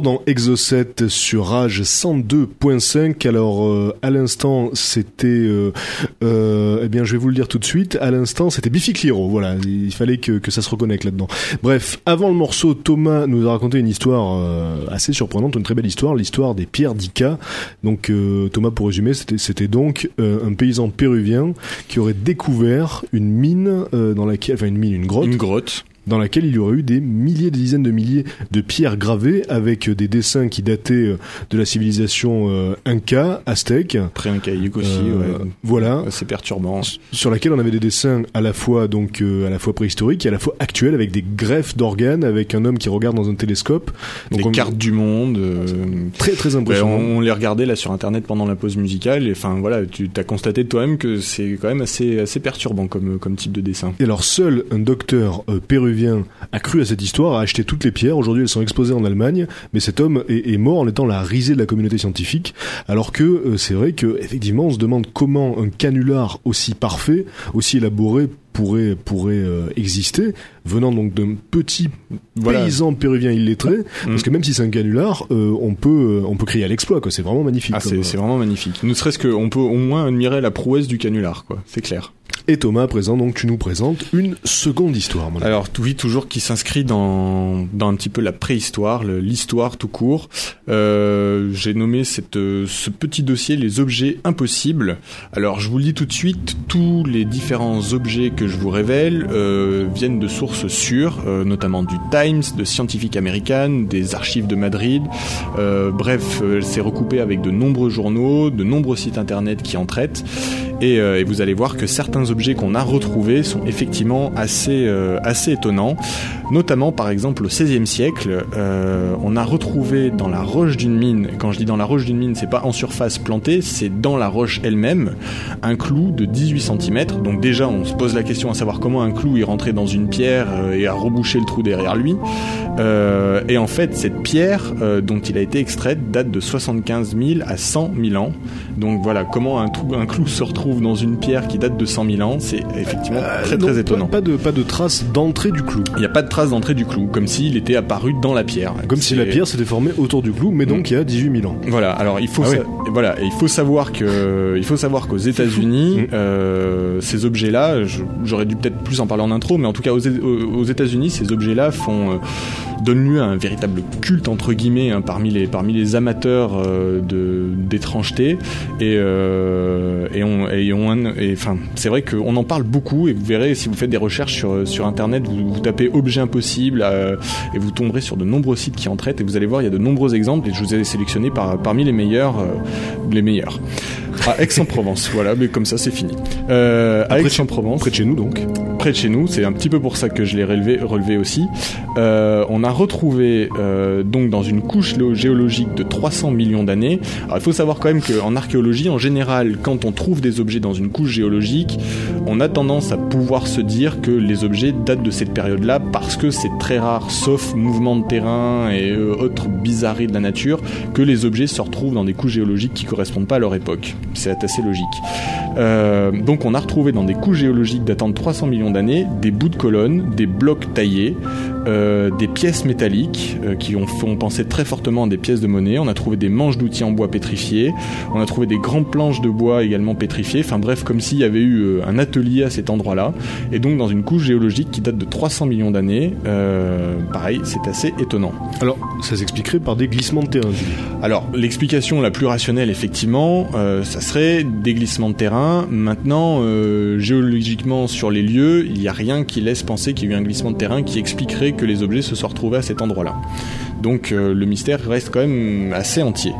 Toujours dans Exocet sur Rage 102.5. Alors euh, à l'instant c'était, euh, euh, eh bien je vais vous le dire tout de suite. À l'instant c'était Biffy Clyro. Voilà, il fallait que, que ça se reconnecte là-dedans. Bref, avant le morceau, Thomas nous a raconté une histoire assez surprenante, une très belle histoire, l'histoire des pierres d'Ica. Donc Thomas, pour résumer, c'était donc un paysan péruvien qui aurait découvert une mine dans laquelle, enfin une mine, une grotte Une grotte. Dans laquelle il y aurait eu des milliers, des dizaines de milliers de pierres gravées avec des dessins qui dataient euh, de la civilisation euh, Inca, aztèque. Pré-incaïque aussi, Euh, ouais. Voilà, C'est perturbant. sur laquelle on avait des dessins à la fois donc euh, à la fois préhistoriques et à la fois actuels avec des greffes d'organes, avec un homme qui regarde dans un télescope. Des on- cartes du monde. très très Ouais, impressionnant. on, on les regardait là sur internet pendant la pause musicale et enfin voilà tu t'as constaté toi-même que c'est quand même assez assez perturbant comme comme type de dessin. Et alors seul un docteur euh, péruvien a cru à cette histoire, a acheté toutes les pierres. Aujourd'hui, elles sont exposées en Allemagne, mais cet homme est, est mort en étant la risée de la communauté scientifique. Alors que euh, c'est vrai que effectivement, on se demande comment un canular aussi parfait, aussi élaboré pourrait pourrait euh, exister venant donc d'un petit Voilà. paysan péruvien illettré parce que même si c'est un canular euh, on peut euh, on peut crier à l'exploit quoi c'est vraiment magnifique Ah c'est vraiment magnifique. Ne serait-ce que on peut au moins admirer la prouesse du canular quoi. C'est clair. Thomas à présent donc tu nous présentes une seconde histoire mon. Alors oui, toujours qui s'inscrit dans, un petit peu la préhistoire, l'histoire tout court. Euh, J'ai nommé cette, ce petit dossier les objets impossibles. Alors je vous le dis tout de suite, tous les différents objets que je vous révèle euh, viennent de sources sûres, euh, notamment du Times, de Scientific American, des archives de Madrid. Bref, c'est recoupé avec de nombreux journaux, de nombreux sites internet qui en traitent. Et, et vous allez voir que certains objets qu'on a retrouvés sont effectivement assez, euh, assez étonnants. Notamment, par exemple, au XVIe siècle, euh, on a retrouvé dans la roche d'une mine, quand je dis dans la roche d'une mine, c'est pas en surface plantée, c'est dans la roche elle-même, un clou de 18 cm. Donc déjà, on se pose la question à savoir comment un clou est rentré dans une pierre euh, et a rebouché le trou derrière lui. Et en fait, cette pierre dont il a été extraite date de 75 000 à 100 000 ans. Donc voilà, comment un, trou, un clou se retrouve dans une pierre qui date de 100 000 ans, c'est effectivement très Euh, non, très pas- étonnant. pas de pas de traces d'entrée du clou Il n'y a pas de trace d'entrée du clou, comme s'il était apparu dans la pierre. Comme si la pierre s'était formée autour du clou, mais donc il y a 18 000 ans. Voilà. Alors il faut Ah sa- voilà, et il faut savoir que il faut savoir qu'aux États-Unis, Mm. euh, ces objets-là, je- j'aurais dû peut-être plus en parler en intro, mais en tout cas aux aux États-Unis, ces objets-là font euh, donnent lieu à un véritable culte entre guillemets hein, parmi les amateurs euh, d'étrangeté. Et euh, et on et c'est vrai qu'on en parle beaucoup et vous verrez si vous faites des recherches sur internet, vous, vous tapez objet impossible euh, et vous tomberez sur de nombreux sites qui en traitent et vous allez voir il y a de nombreux exemples et je vous ai sélectionné par, parmi les meilleurs euh, les meilleurs à Aix-en-Provence voilà mais comme ça c'est fini euh, à Aix-en-Provence Près de chez nous donc. près de chez nous, c'est un petit peu pour ça que je l'ai relevé, relevé aussi. Euh, on a retrouvé euh, donc dans une couche géologique de 300 millions d'années. Alors il faut savoir quand même qu'en archéologie, en général, quand on trouve des objets dans une couche géologique, on a tendance à pouvoir se dire que les objets datent de cette période-là parce que c'est très rare, sauf mouvement de terrain et euh, autres bizarreries de la nature, que les objets se retrouvent dans des couches géologiques qui correspondent pas à leur époque. C'est assez logique. Euh, donc on a retrouvé dans des couches géologiques datant de 300 millions d'années des bouts de colonnes, des blocs taillés, euh, des pièces métalliques euh, qui ont font penser très fortement à des pièces de monnaie. On a trouvé des manches d'outils en bois pétrifiés. On a trouvé des grandes planches de bois également pétrifiées. Enfin bref, comme s'il y avait eu euh, un atelier à cet endroit-là. Et donc dans une couche géologique qui date de 300 millions d'années. Euh, pareil, c'est assez étonnant. Alors, ça s'expliquerait par des glissements de terrain. Alors, l'explication la plus rationnelle, effectivement, ça serait des glissements de terrain. Maintenant, géologiquement, sur les lieux, il n'y a rien qui laisse penser qu'il y a eu un glissement de terrain qui expliquerait que les objets se soient retrouvés à cet endroit-là. Donc, euh, le mystère reste quand même assez entier.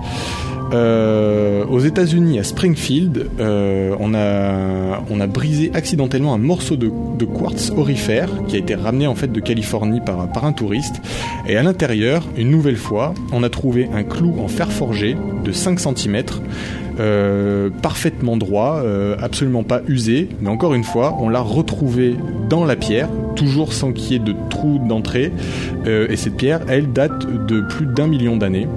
Euh, aux États-Unis, à Springfield, euh, on, a, on a brisé accidentellement un morceau de, quartz aurifère qui a été ramené en fait de Californie par, par un touriste. Et à l'intérieur, une nouvelle fois, on a trouvé un clou en fer forgé de 5 cm, euh, parfaitement droit, euh, absolument pas usé. Mais encore une fois, on l'a retrouvé dans la pierre, toujours sans qu'il y ait de trou d'entrée. Euh, et cette pierre, elle date de plus d'un million d'années.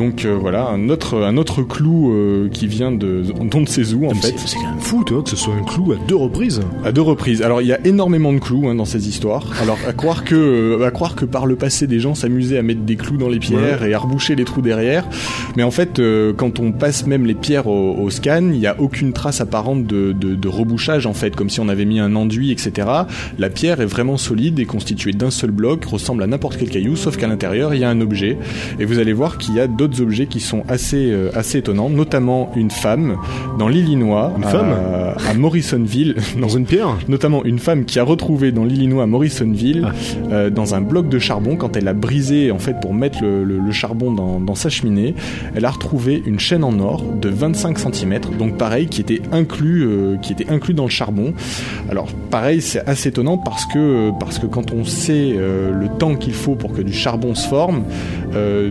Donc euh, voilà, un autre, un autre clou euh, qui vient de d'on ne sait où en Mais fait. C'est quand même fou, toi, que ce soit un clou à deux reprises. À deux reprises. Alors il y a énormément de clous hein, dans ces histoires. Alors à croire que euh, à croire que par le passé des gens s'amusaient à mettre des clous dans les pierres et à reboucher les trous derrière. Mais en fait, quand on passe même les pierres au, au scan, il n'y a aucune trace apparente de, de, de rebouchage en fait, comme si on avait mis un enduit, etc. La pierre est vraiment solide et constituée d'un seul bloc, ressemble à n'importe quel caillou, sauf qu'à l'intérieur il y a un objet. Et vous allez voir qu'il y a d'autres objets qui sont assez euh, assez étonnants, notamment une femme dans l'Illinois, Une à- femme à Morrisonville, Dans une pierre notamment une femme qui a retrouvé dans l'Illinois à Morrisonville euh, dans un bloc de charbon. Quand elle a brisé en fait pour mettre le, le- le charbon dans, dans sa cheminée elle a retrouvé une chaîne en or de 25 cm donc pareil qui était inclus euh, qui était inclus dans le charbon. Alors pareil c'est assez étonnant parce que parce que quand on sait le temps qu'il faut pour que du charbon se forme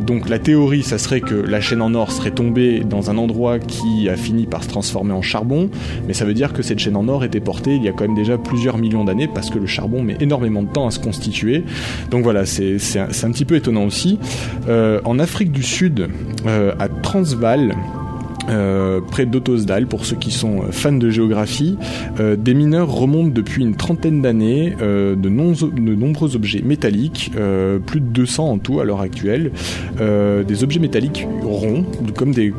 donc la théorie ça serait que la chaîne en or serait tombée dans un endroit qui a fini par se transformer en charbon mais ça veut dire que cette chaîne en or était portée il y a quand même déjà plusieurs millions d'années parce que le charbon met énormément de temps à se constituer. Donc voilà, c'est un petit peu étonnant aussi. Euh, en Afrique du Sud, euh, à Transvaal, euh, près d'Otosdal, pour ceux qui sont euh, fans de géographie, euh, des mineurs remontent depuis une trentaine d'années euh, de, nombreux objets métalliques, plus de 200 en tout à l'heure actuelle, des objets métalliques ronds, des-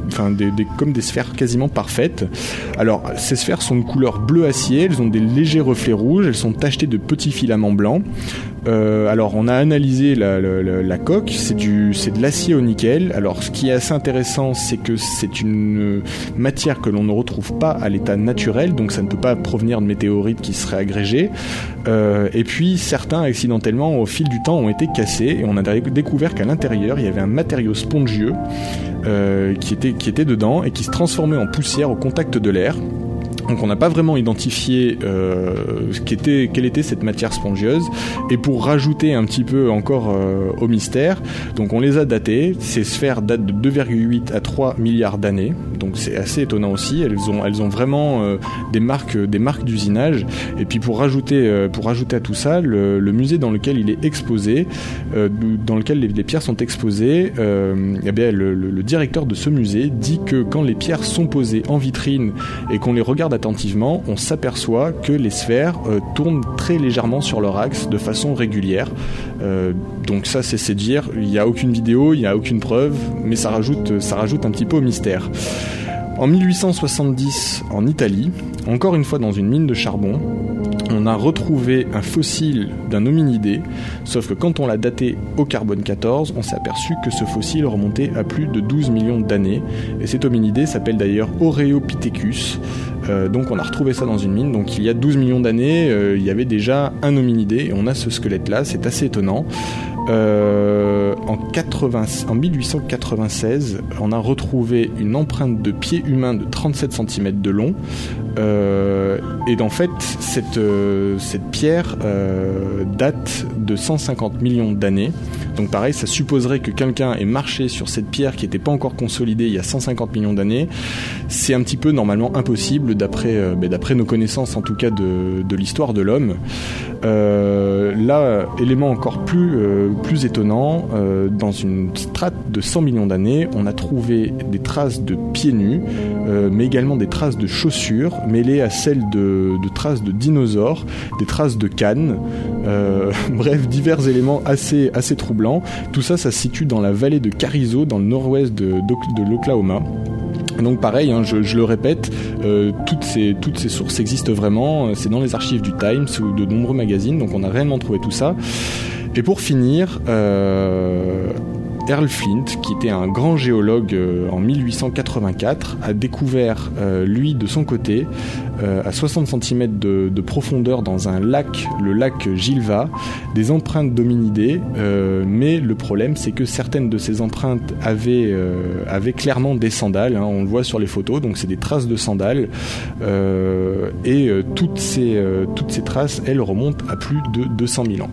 comme des sphères quasiment parfaites. Alors, ces sphères sont de couleur bleu acier, elles ont des légers reflets rouges, elles sont tachetées de petits filaments blancs. Euh, alors, on a analysé la, coque, c'est de l'acier au nickel. Alors, ce qui est assez intéressant, c'est que c'est une matière que l'on ne retrouve pas à l'état naturel, donc ça ne peut pas provenir de météorites qui seraient agrégées. Euh, et puis, certains accidentellement, au fil du temps, ont été cassés et on a dé- découvert qu'à l'intérieur, il y avait un matériau spongieux euh, qui était dedans et qui se transformait en poussière au contact de l'air. Donc on n'a pas vraiment identifié euh, ce qu'était, quelle était cette matière spongieuse. Et pour rajouter un petit peu encore euh, au mystère, donc on les a datées. Ces sphères datent de 2,8 à 3 milliards d'années. Donc c'est assez étonnant aussi. Elles ont, vraiment euh, des marques, des marques d'usinage. Et puis pour rajouter, pour rajouter à tout ça, le, musée dans lequel il est exposé, dans lequel les, pierres sont exposées, eh bien le, le- le directeur de ce musée dit que quand les pierres sont posées en vitrine et qu'on les regarde attentivement, on s'aperçoit que les sphères euh, tournent très légèrement sur leur axe de façon régulière. Euh, donc ça c'est dire, il n'y a aucune vidéo, il n'y a aucune preuve, mais ça rajoute, ça rajoute un petit peu au mystère. En 1870, en Italie, encore une fois dans une mine de charbon, on a retrouvé un fossile d'un hominidé, sauf que quand on l'a daté au carbone 14, on s'est aperçu que ce fossile remontait à plus de 12 millions d'années. Et cet hominidé s'appelle d'ailleurs Oreopithecus. Euh, donc on a retrouvé ça dans une mine. Donc il y a 12 millions d'années, euh, il y avait déjà un hominidé et on a ce squelette-là. C'est assez étonnant. Euh, en, 80 en 1896, on a retrouvé une empreinte de pied humain de 37 cm de long. Euh, et en fait, cette, euh, cette pierre euh, date de 150 millions d'années. Donc pareil, ça supposerait que quelqu'un ait marché sur cette pierre qui n'était pas encore consolidée il y a 150 millions d'années. C'est un petit peu normalement impossible d'après ben, nos connaissances en tout cas de, l'histoire de l'homme. Là, élément encore plus, plus étonnant, dans une strate de 100 millions d'années, on a trouvé des traces de pieds nus, mais également des traces de chaussures mêlées à celles de, traces de dinosaures, des traces de cannes, euh, bref, divers éléments assez, troublants. Tout ça, ça se situe dans la vallée de Carrizo, dans le nord-ouest de, l'Oklahoma. Donc pareil, hein, je, le répète, euh, toutes, ces, sources existent vraiment, euh, c'est dans les archives du Times ou de nombreux magazines, donc on a réellement trouvé tout ça. Et pour finir, Earl Flint, qui était un grand géologue euh, en 1884, a découvert, euh, lui, de son côté, euh, à 60 cm de, de profondeur dans un lac, le lac Gilva, des empreintes d'hominidés. euh, mais le problème, c'est que certaines de ces empreintes avaient, clairement des sandales. hein, on le voit sur les photos, donc c'est des traces de sandales. et toutes, ces, toutes ces traces, elles remontent à plus de 200 000 ans.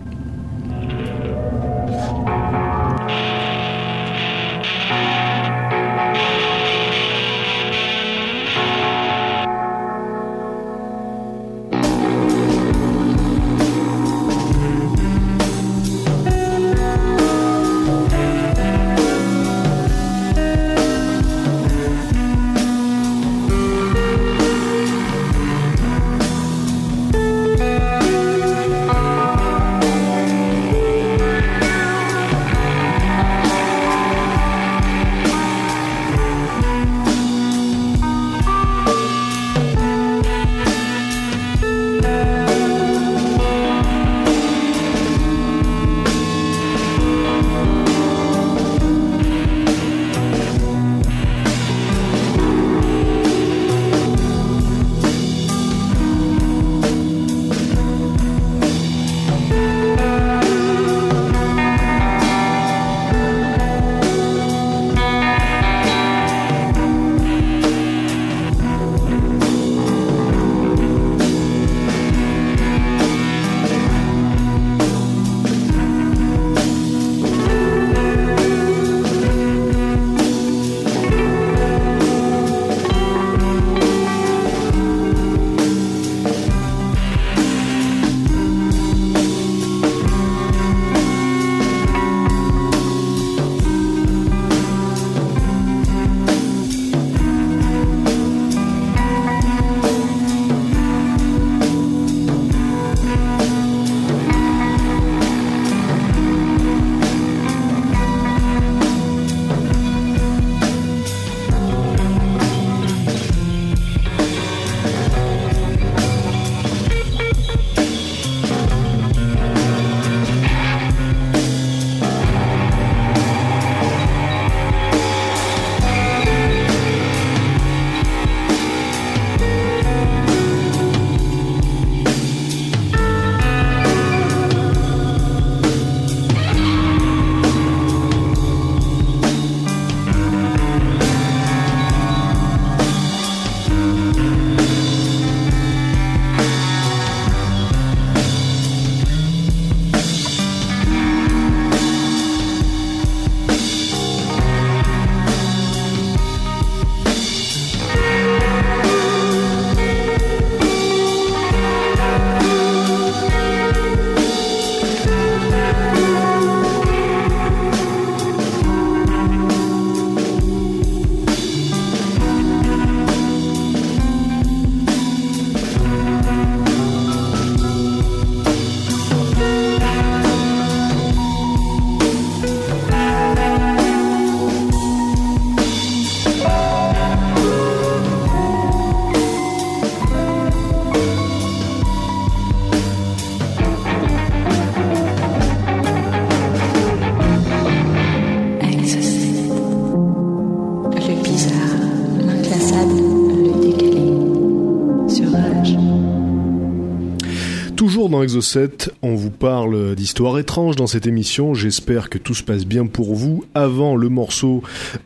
Complètement Exocet, on vous parle d'histoires étranges dans cette émission. J'espère que tout se passe bien pour vous. Avant le morceau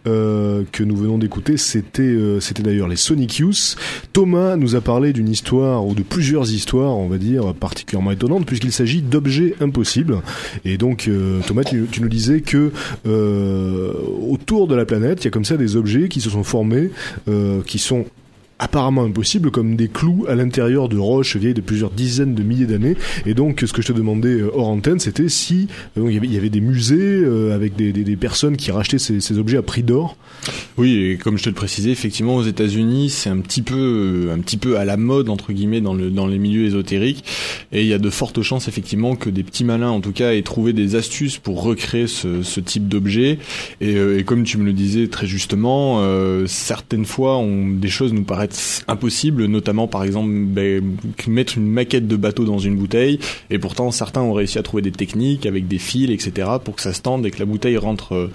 euh, que nous venons d'écouter, c'était euh, c'était d'ailleurs les Sonic. Thomas nous a parlé d'une histoire ou de plusieurs histoires, on va dire particulièrement étonnantes, puisqu'il s'agit d'objets impossibles. Et donc euh, Thomas, tu, tu nous disais que autour de la planète, il y a comme ça des objets qui se sont formés, qui sont apparemment impossibles comme des clous à l'intérieur de roches vieilles de plusieurs dizaines de milliers d'années. Et donc ce que je te demandais euh, hors antenne c'était si euh, il, y avait, des musées euh, avec des, des, des personnes qui rachetaient ces, ces objets à prix d'or. Oui, et comme je te le précisais, effectivement, aux États-Unis, c'est un petit peu, un petit peu à la mode entre guillemets dans le dans les milieux ésotériques, et il y a de fortes chances effectivement que des petits malins, en tout cas, aient trouvé des astuces pour recréer ce, ce type d'objet. Et, et comme tu me le disais très justement, euh, certaines fois, on, des choses nous paraissent impossibles, notamment par exemple ben, mettre une maquette de bateau dans une bouteille, et pourtant certains ont réussi à trouver des techniques avec des fils, etc., pour que ça se tende et que la bouteille rentre, euh,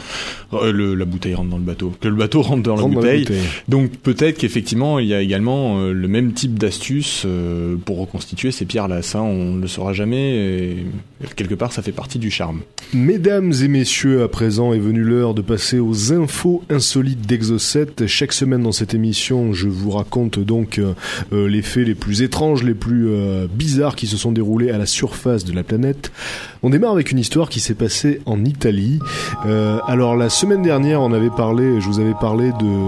euh, le, la bouteille rentre dans le bateau, que le bateau rentre dans Rentre la dans la bouteille. bouteille. Donc peut-être qu'effectivement il y a également euh, le même type d'astuce euh, pour reconstituer ces pierres-là. Ça, on ne le saura jamais. Et quelque part, ça fait partie du charme. Mesdames et messieurs, à présent est venue l'heure de passer aux infos insolites d'Exocet. Chaque semaine dans cette émission, je vous raconte donc euh, euh, les faits les plus étranges, les plus euh, bizarres qui se sont déroulés à la surface de la planète. On démarre avec une histoire qui s'est passée en Italie. Euh, alors la semaine dernière, on avait parlé, je vous avais parlé de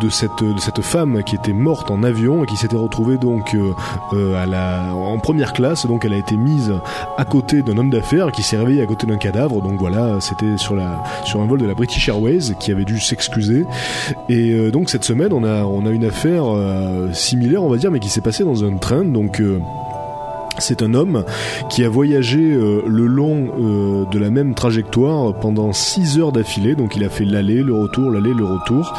de cette de cette femme qui était morte en avion et qui s'était retrouvée donc euh, euh, à la en première classe. Donc elle a été mise à côté d'un homme d'affaires qui s'est réveillé à côté d'un cadavre. Donc voilà, c'était sur la sur un vol de la British Airways qui avait dû s'excuser. Et donc cette semaine, on a on a une affaire similaire, on va dire, mais qui s'est passée dans un train. Donc euh, c'est un homme qui a voyagé euh, le long euh, de la même trajectoire pendant 6 heures d'affilée. Donc il a fait l'aller, le retour, l'aller, le retour.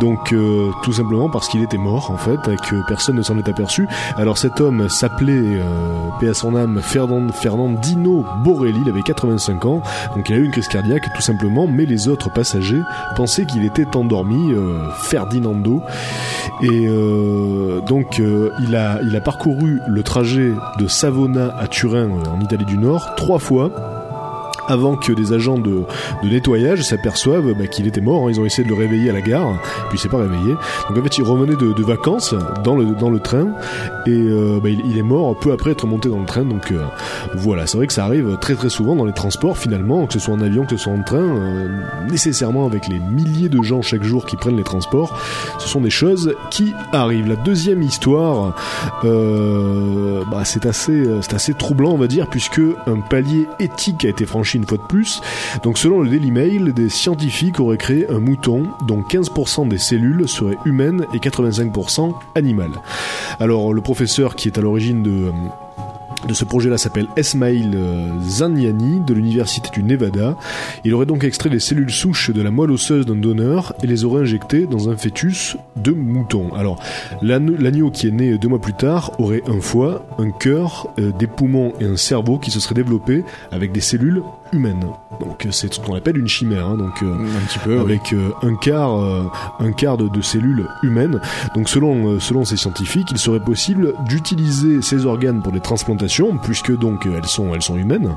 Donc euh, tout simplement parce qu'il était mort en fait et que personne ne s'en est aperçu. Alors cet homme s'appelait, paix à son âme, Fernand, Fernandino Borelli. Il avait 85 ans. Donc il a eu une crise cardiaque tout simplement. Mais les autres passagers pensaient qu'il était endormi, Ferdinando. Et donc il a il a parcouru le trajet de Savona à Turin euh, en Italie du Nord trois fois avant que des agents de, de nettoyage s'aperçoivent bah, qu'il était mort. hein. Ils ont essayé de le réveiller à la gare, puis il s'est pas réveillé. Donc en fait, il revenait de, de vacances dans le, dans le train et euh, bah, il, est mort peu après être monté dans le train. Donc euh, voilà, c'est vrai que ça arrive très très souvent dans les transports finalement, que ce soit en avion, que ce soit en train, euh, nécessairement avec les milliers de gens chaque jour qui prennent les transports, ce sont des choses qui arrivent. La deuxième histoire, euh, bah, c'est assez, c'est assez troublant on va dire, puisque un palier éthique a été franchi une fois de plus. Donc selon le Daily Mail, des scientifiques auraient créé un mouton dont 15% des cellules seraient humaines et 85% animales. Alors le professeur qui est à l'origine de ce projet-là s'appelle Esmail euh, Zaniani de l'université du Nevada. Il aurait donc extrait les cellules souches de la moelle osseuse d'un donneur et les aurait injectées dans un fœtus de mouton. Alors, l'agneau qui est né deux mois plus tard aurait un foie, un cœur, euh, des poumons et un cerveau qui se seraient développés avec des cellules humaines. Donc euh, c'est ce qu'on appelle une chimère. hein. donc euh, Un petit peu. oui. avec euh, un quart, euh, un quart de, de cellules humaines. Donc selon, selon ces scientifiques, il serait possible d'utiliser ces organes pour des transplantations, puisque donc elles sont, elles sont humaines.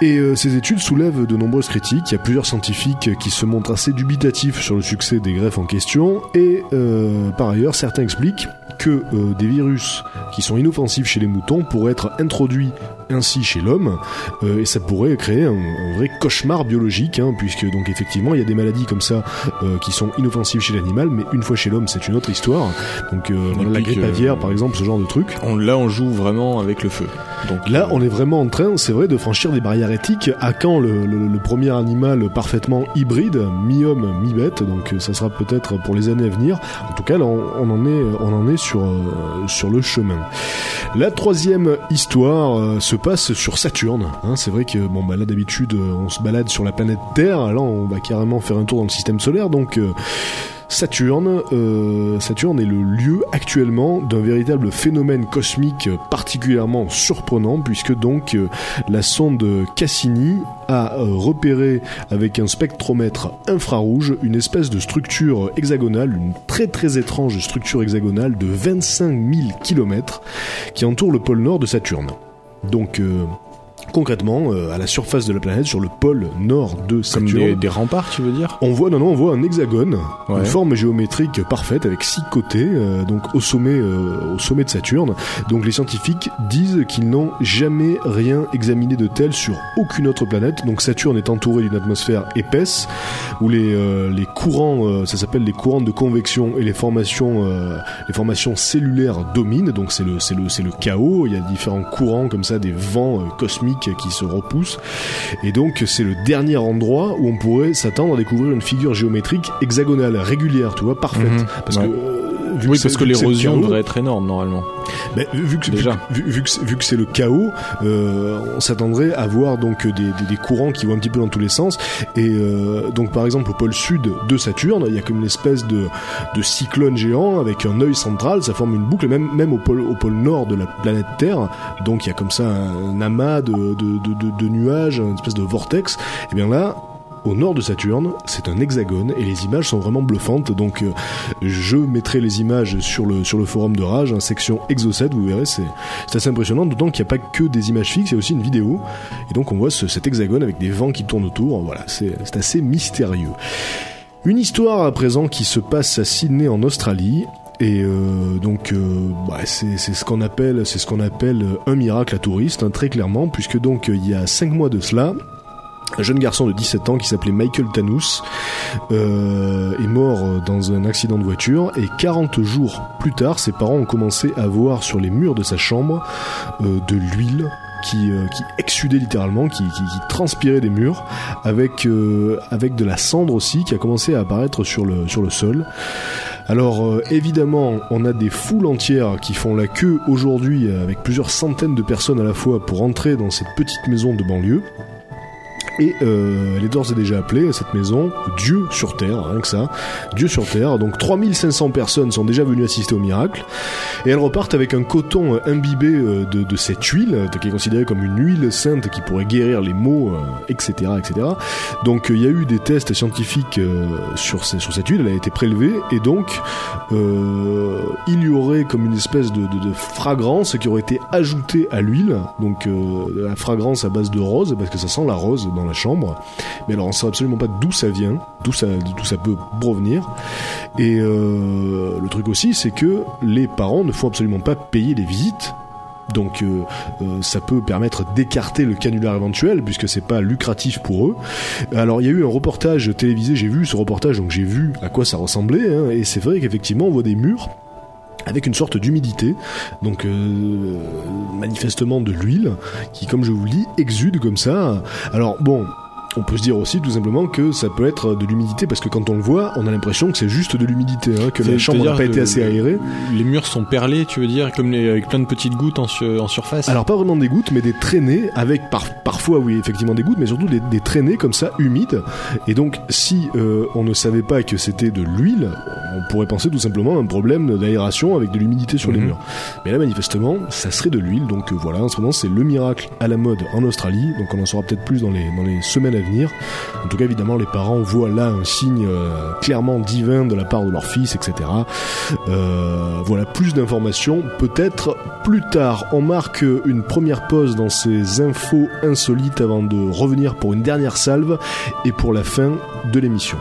Et ces études soulèvent de nombreuses critiques. Il y a plusieurs scientifiques qui se montrent assez dubitatifs sur le succès des greffes en question. Et par ailleurs, certains expliquent que des virus qui sont inoffensifs chez les moutons pourraient être introduits ainsi chez l'homme euh, et ça pourrait créer un, un vrai cauchemar biologique hein, puisque donc effectivement il y a des maladies comme ça euh, qui sont inoffensives chez l'animal mais une fois chez l'homme c'est une autre histoire donc euh, voilà, la grippe aviaire par exemple ce genre de truc On, là, on joue vraiment avec le feu. Donc Là, on est vraiment en train, c'est vrai, de franchir des barrières éthiques. À quand le, le- le premier animal parfaitement hybride, mi-homme, mi-bête Donc, ça sera peut-être pour les années à venir. En tout cas, là, on, on en est, on en est sur sur le chemin. La troisième histoire se passe sur Saturne. hein. c'est vrai que bon, bah là d'habitude, euh, on se balade sur la planète Terre. Là, on va carrément faire un tour dans le système solaire. Donc euh, Saturne, euh, Saturne est le lieu actuellement d'un véritable phénomène cosmique particulièrement surprenant puisque donc la sonde Cassini a repéré avec un spectromètre infrarouge une espèce de structure hexagonale, une très très étrange structure hexagonale de 25 000 km qui entoure le pôle nord de Saturne. Donc euh, concrètement, euh, à la surface de la planète, sur le pôle nord de Comme Saturne, des, des remparts, tu veux dire? on voit non non on voit un hexagone, Ouais. une forme géométrique parfaite avec six côtés, euh, donc au sommet euh, au sommet de Saturne. Donc les scientifiques disent qu'ils n'ont jamais rien examiné de tel sur aucune autre planète. Donc Saturne est entouré d'une atmosphère épaisse où les les courants, ça s'appelle les courants de convection et les formations les formations cellulaires dominent. Donc c'est le c'est le c'est le chaos. Il y a différents courants comme ça, des vents euh, qui se repoussent. Et donc c'est le dernier endroit où on pourrait s'attendre à découvrir une figure géométrique hexagonale, régulière, tu vois, parfaite. Mhm. Parce Ouais. que euh, vu Oui, parce que l'érosion devrait être énorme normalement. ben, vu que, vu, Déjà. vu- vu que c'est- vu que c'est le chaos, euh, on s'attendrait à voir donc des, des, des courants qui vont un petit peu dans tous les sens. Et euh, donc par exemple au pôle sud de Saturne, il y a comme une espèce de, de cyclone géant avec un œil central, ça forme une boucle, même, même au, pôle, au pôle nord de la planète Terre. Donc il y a comme ça un, un amas de, de, de, de, de nuages, une espèce de vortex. Et bien là, au nord de Saturne, c'est un hexagone et les images sont vraiment bluffantes. Donc, euh, je mettrai les images sur le sur le forum de Rage, hein, section Exocet. Vous verrez, c'est assez impressionnant. D'autant qu'il n'y a pas que des images fixes, il y a aussi une vidéo. Et donc, on voit ce- cet hexagone avec des vents qui tournent autour. Voilà, c'est assez mystérieux. Une histoire à présent qui se passe à Sydney en Australie. Et euh, donc, euh, bah, c'est ce qu'on appelle, c'est ce qu'on appelle un miracle à touriste, hein, très clairement, puisque donc euh, il y a cinq mois de cela, un jeune garçon de 17 ans qui s'appelait Michael Tanous euh, est mort dans un accident de voiture et 40 jours plus tard, ses parents ont commencé à voir sur les murs de sa chambre euh, de l'huile qui, euh, exsudait littéralement, qui, transpirait des murs, avec, de la cendre aussi qui a commencé à apparaître sur le, sol. Alors évidemment, on a des foules entières qui font la queue aujourd'hui avec plusieurs centaines de personnes à la fois pour entrer dans cette petite maison de banlieue. Et euh, elle est d'ores et déjà appelée, cette maison, Dieu sur Terre, rien que ça. Dieu sur Terre. Donc 3500 personnes sont déjà venues assister au miracle. Et elles repartent avec un coton euh, imbibé euh, de, de cette huile, euh, qui est considérée comme une huile sainte qui pourrait guérir les maux, etc., etc. Donc il y a eu des tests scientifiques sur, sur cette huile, elle a été prélevée, et donc euh, il y aurait comme une espèce de, de- de fragrance qui aurait été ajoutée à l'huile, donc euh, la fragrance à base de rose, parce que ça sent la rose la chambre. Mais alors on sait absolument pas d'où ça vient, d'où ça, ça peut provenir. Et euh, le truc aussi, c'est que les parents ne font absolument pas payer les visites. Donc euh, euh, ça peut permettre d'écarter le canular éventuel puisque c'est pas lucratif pour eux. Alors il y a eu un reportage télévisé, j'ai vu ce reportage donc j'ai vu à quoi ça ressemblait hein, et c'est vrai qu'effectivement on voit des murs avec une sorte d'humidité, donc euh, manifestement de l'huile, qui, comme je vous le dis, exude comme ça. Alors bon, on peut se dire aussi tout simplement que ça peut être de l'humidité, parce que quand on le voit, on a l'impression que c'est juste de l'humidité, hein, que la chambre n'a pas été assez aérée. Les murs sont perlés, tu veux dire, comme les, avec plein de petites gouttes en, su- en surface. Alors pas vraiment des gouttes, mais des traînées avec par- parfois oui effectivement des gouttes, mais surtout des, des traînées comme ça humides. Et donc si euh, on ne savait pas que c'était de l'huile, on pourrait penser tout simplement à un problème d'aération avec de l'humidité sur les Mhm. murs. Mais là manifestement ça serait de l'huile, donc euh, voilà en ce moment c'est le miracle à la mode en Australie, donc on en saura peut-être plus dans les dans les semaines à En tout cas évidemment les parents voient là un signe euh, clairement divin de la part de leur fils, etc. Euh, voilà, plus d'informations peut-être plus tard. On marque une première pause dans ces infos insolites avant de revenir pour une dernière salve et pour la fin de l'émission.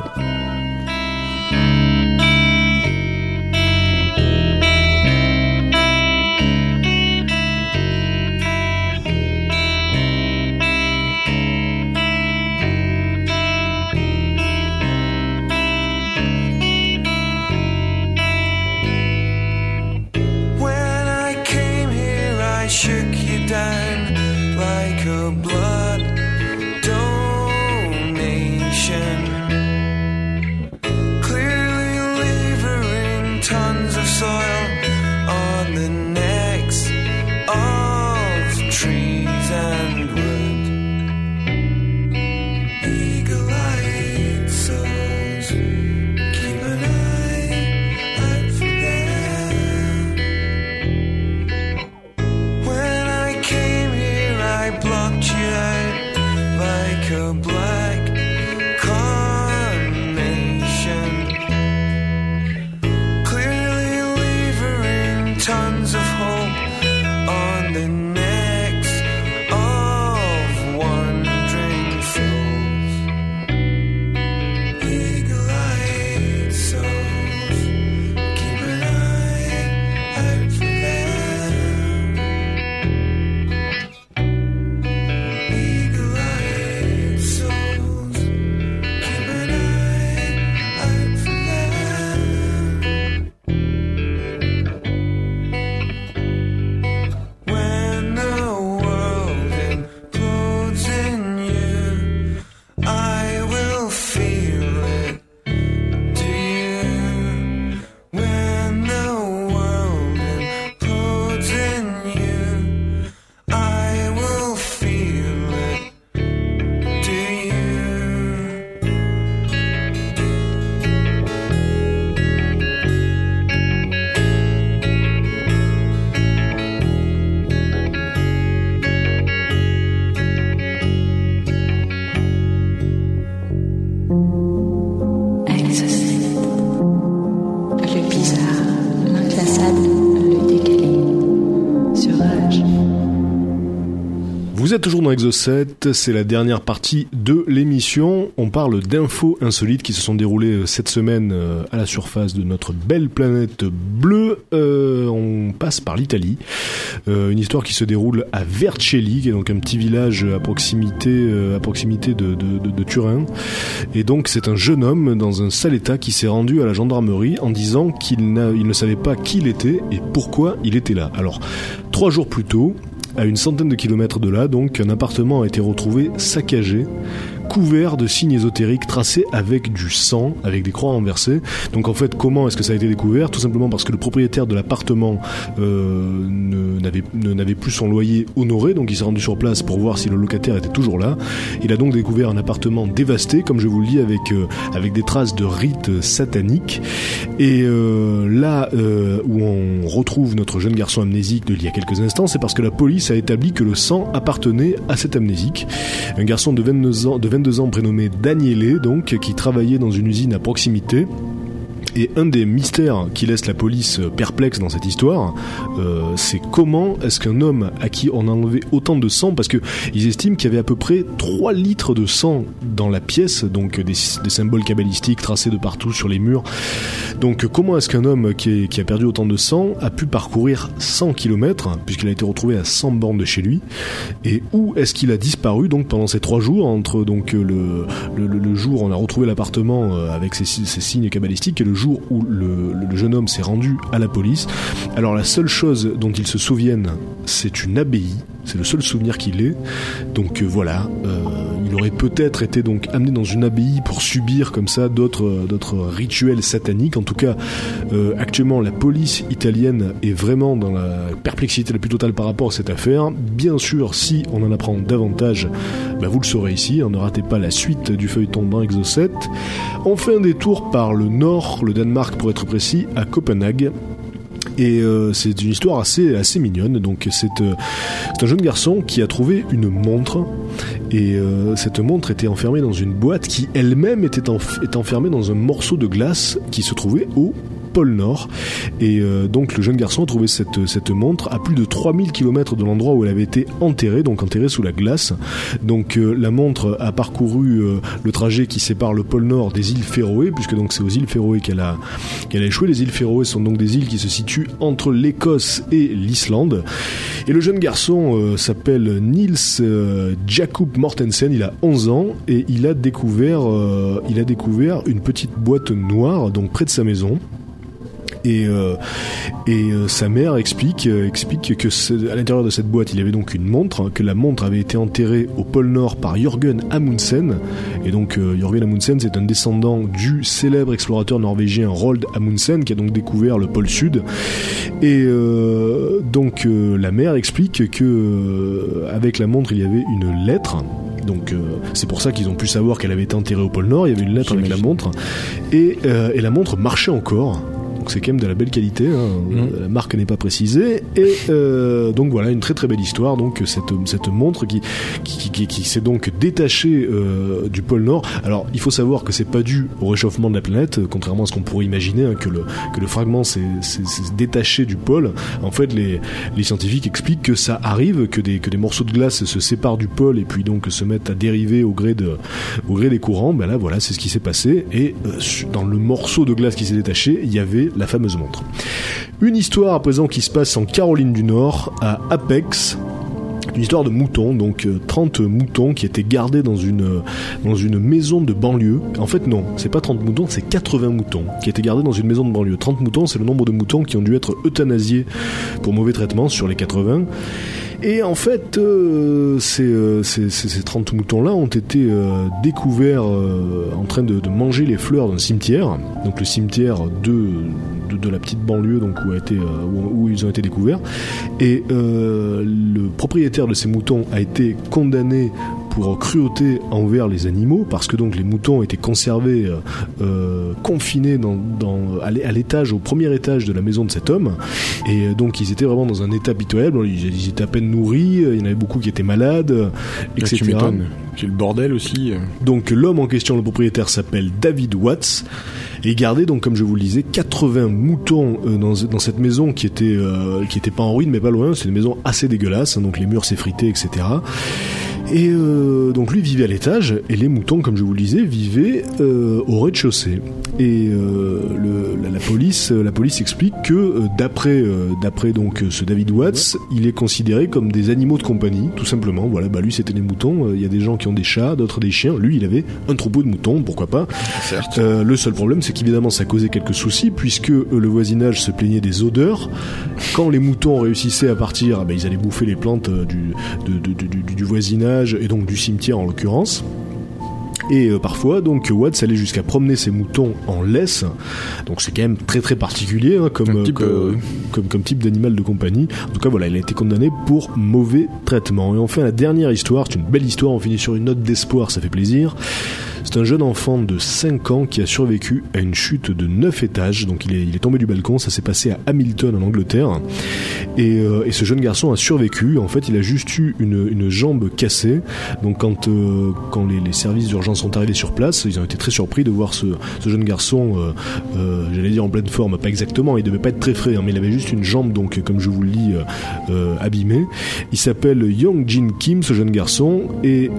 Dans Exo 7, c'est la dernière partie de l'émission. On parle d'infos insolites qui se sont déroulées euh, cette semaine euh, à la surface de notre belle planète bleue. Euh, on passe par l'Italie. Une histoire qui se déroule à Vercelli, qui est donc un petit village à proximité, à proximité de, Turin. Et donc c'est un jeune homme dans un sale état qui s'est rendu à la gendarmerie en disant qu'il ne savait pas qui il était et pourquoi il était là. Alors, trois jours plus tôt, à une centaine de kilomètres de là, donc, un appartement a été retrouvé saccagé, couvert de signes ésotériques tracés avec du sang, avec des croix renversées. Donc en fait, comment est-ce que ça a été découvert? Tout simplement parce que le propriétaire de l'appartement euh, n'avait plus son loyer honoré, donc il s'est rendu sur place pour voir si le locataire était toujours là. Il a donc découvert un appartement dévasté, comme je vous le dis, avec euh, avec des traces de rites sataniques. Et euh, là euh, où on retrouve notre jeune garçon amnésique d'il y a quelques instants, c'est parce que la police a établi que le sang appartenait à cet amnésique. Un garçon de 22 ans, de 22 ans prénommé Daniele, donc, qui travaillait dans une usine à proximité. Et un des mystères qui laisse la police perplexe dans cette histoire, euh, c'est comment est-ce qu'un homme à qui on a enlevé autant de sang, parce que ils estiment qu'il y avait à peu près 3 litres de sang dans la pièce, donc des, symboles cabalistiques tracés de partout sur les murs. Donc comment est-ce qu'un homme qui, a perdu autant de sang a pu parcourir 100 km, puisqu'il a été retrouvé à 100 bornes de chez lui, et où est-ce qu'il a disparu donc pendant ces trois jours, entre donc le jour où on a retrouvé l'appartement euh, avec ses, ses signes cabalistiques et le jour où le, jeune homme s'est rendu à la police. Alors la seule chose dont il se souvienne, c'est une abbaye. C'est le seul souvenir qu'il ait. Donc euh, voilà, euh, il aurait peut-être été donc amené dans une abbaye pour subir comme ça d'autres d'autres rituels sataniques. En tout cas, euh, actuellement, la police italienne est vraiment dans la perplexité la plus totale par rapport à cette affaire. Bien sûr, si on en apprend davantage, bah, vous le saurez ici. Ne ratez pas la suite du feuilleton dans Exo 7. On fait un détour par le nord, le Danemark pour être précis, à Copenhague. Et euh, c'est une histoire assez mignonne. Donc euh, c'est un jeune garçon qui a trouvé une montre et euh, cette montre était enfermée dans une boîte qui elle-même était, était enfermée dans un morceau de glace qui se trouvait au pôle Nord. Et euh, donc le jeune garçon a trouvé cette, cette montre à plus de 3000 km de l'endroit où elle avait été enterrée, donc enterrée sous la glace. Donc euh, la montre a parcouru euh, le trajet qui sépare le pôle Nord des îles Féroé, puisque donc c'est aux îles Féroé qu'elle a, qu'elle a échoué. Les îles Féroé sont donc des îles qui se situent entre l'Écosse et l'Islande. Et le jeune garçon s'appelle Niels Jakob Mortensen, il a 11 ans et il a découvert, il a découvert une petite boîte noire donc près de sa maison. Et, euh, et euh, sa mère explique, euh, explique que à l'intérieur de cette boîte, il y avait donc une montre, hein, que la montre avait été enterrée au pôle Nord par Jørgen Amundsen. Et donc Jørgen Amundsen, c'est un descendant du célèbre explorateur norvégien Roald Amundsen, qui a donc découvert le pôle Sud. Et donc la mère explique que avec la montre, il y avait une lettre. Donc euh, c'est pour ça qu'ils ont pu savoir qu'elle avait été enterrée au pôle Nord. Il y avait une lettre avec la montre et, euh, et la montre marchait encore. Donc c'est quand même de la belle qualité. hein. Mm. La marque n'est pas précisée. Et euh, donc voilà une très très belle histoire. Donc cette cette montre qui qui, qui, qui s'est donc détachée euh, du pôle Nord. Alors il faut savoir que c'est pas dû au réchauffement de la planète, euh, contrairement à ce qu'on pourrait imaginer hein, que le que le fragment s'est détaché du pôle. En fait les les scientifiques expliquent que ça arrive que des que des morceaux de glace se séparent du pôle et puis donc se mettent à dériver au gré de au gré des courants. Ben là voilà c'est ce qui s'est passé et euh, dans le morceau de glace qui s'est détaché il y avait la fameuse montre. Une histoire à présent qui se passe en Caroline du Nord à Apex une histoire de moutons, donc euh, 30 moutons qui étaient gardés dans une, euh, dans une maison de banlieue. En fait, non, c'est pas 30 moutons, c'est 80 moutons qui étaient gardés dans une maison de banlieue. 30 moutons, c'est le nombre de moutons qui ont dû être euthanasiés pour mauvais traitement sur les 80. Et en fait, euh, ces, euh, ces, ces- ces 30 moutons-là ont été euh, découverts euh, en train de, manger les fleurs d'un cimetière. Donc le cimetière de, de, la petite banlieue donc, où, a euh, où, ils ont été découverts. Et euh, le propriétaire de ces moutons a été condamné pour cruauté envers les animaux, parce que donc les moutons étaient conservés, euh, euh, confinés dans, dans, à l'é- à l'étage, au premier étage de la maison de cet homme, et euh, donc ils étaient vraiment dans un état pitoyable, ils, ils étaient à peine nourris, euh, il y en avait beaucoup qui étaient malades, Là, etc. tu m'étonnes. Puis le bordel aussi. Donc l'homme en question, le propriétaire, s'appelle David Watts et gardait donc comme je vous le disais 80 moutons dans, dans cette maison qui était euh, qui était pas en ruine mais pas loin. C'est une maison assez dégueulasse, hein, donc les murs s'effritaient, etc. Et euh, donc lui vivait à l'étage et les moutons, comme je vous le disais, vivaient euh, au rez-de-chaussée. Et euh, le- la, la police, la police explique que euh, d'après euh, d'après donc ce David Watts, il est considéré comme des animaux de compagnie, tout simplement. Voilà, bah lui c'était des moutons. Euh, Il y a des gens qui ont des chats, d'autres des chiens. Lui, il avait un troupeau de moutons, pourquoi pas. Certes. Euh, le seul problème, c'est qu'évidemment, ça causait quelques soucis puisque euh, le voisinage se plaignait des odeurs. Quand les moutons réussissaient à partir, ah ben, ils allaient bouffer les plantes euh, du, de- de- de- du, du voisinage et donc du cimetière en l'occurrence. Et euh, parfois, donc Watts allait jusqu'à promener ses moutons en laisse. Donc c'est quand même très très particulier hein, comme, euh, type, comme, euh, comme, comme type d'animal de compagnie. En tout cas, voilà, il a été condamné pour mauvais traitement. Et enfin, la dernière histoire, c'est une belle histoire. On finit sur une note d'espoir, ça fait plaisir. C'est un jeune enfant de 5 ans qui a survécu à une chute de 9 étages. Donc il est, il est tombé du balcon. Ça s'est passé à Hamilton en Angleterre. Et, euh, et ce jeune garçon a survécu. En fait, il a juste eu une, une jambe cassée. Donc quand, euh, quand les, services d'urgence sont arrivés sur place, ils ont été très surpris de voir ce, jeune garçon, euh, j'allais dire en pleine forme, pas exactement, il devait pas être très frais, hein, mais il avait juste une jambe, donc comme je vous le dis, abîmée. Il s'appelle Young Jin Kim, ce jeune garçon, et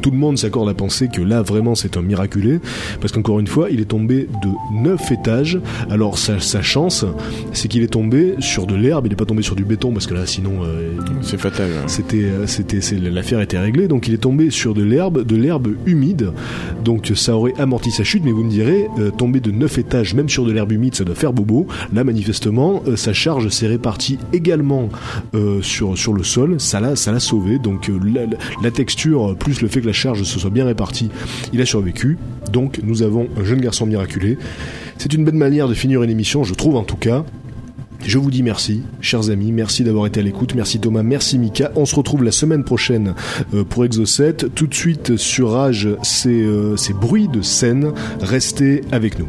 tout le monde s'accorde à penser que là, vraiment, c'est un miraculé, parce qu'encore une fois, il est tombé de 9 étages. Alors sa, sa chance, c'est qu'il est tombé sur de l'herbe, il n'est pas tombé sur du béton, parce que là, sinon, euh, C'est fatal. hein. c'était, euh, c'était, l'affaire était réglée. Donc il est tombé sur de l'herbe, de l'herbe humide. Donc ça aurait amorti sa chute. Mais vous me direz, euh, tomber de 9 étages, même sur de l'herbe humide, ça doit faire bobo. Là, manifestement, euh, sa charge s'est répartie également sur sur le sol. Ça l'a, ça l'a sauvé. Donc la- la texture plus le fait que la charge se soit bien répartie, il a survécu. Donc nous avons un jeune garçon miraculé. C'est une belle manière de finir une émission, je trouve en tout cas. Je vous dis merci, chers amis, merci d'avoir été à l'écoute, merci Thomas, merci Mika. On se retrouve la semaine prochaine euh, pour Exocet. Tout de suite sur Rage, c'est euh, ces bruits de scène. Restez avec nous.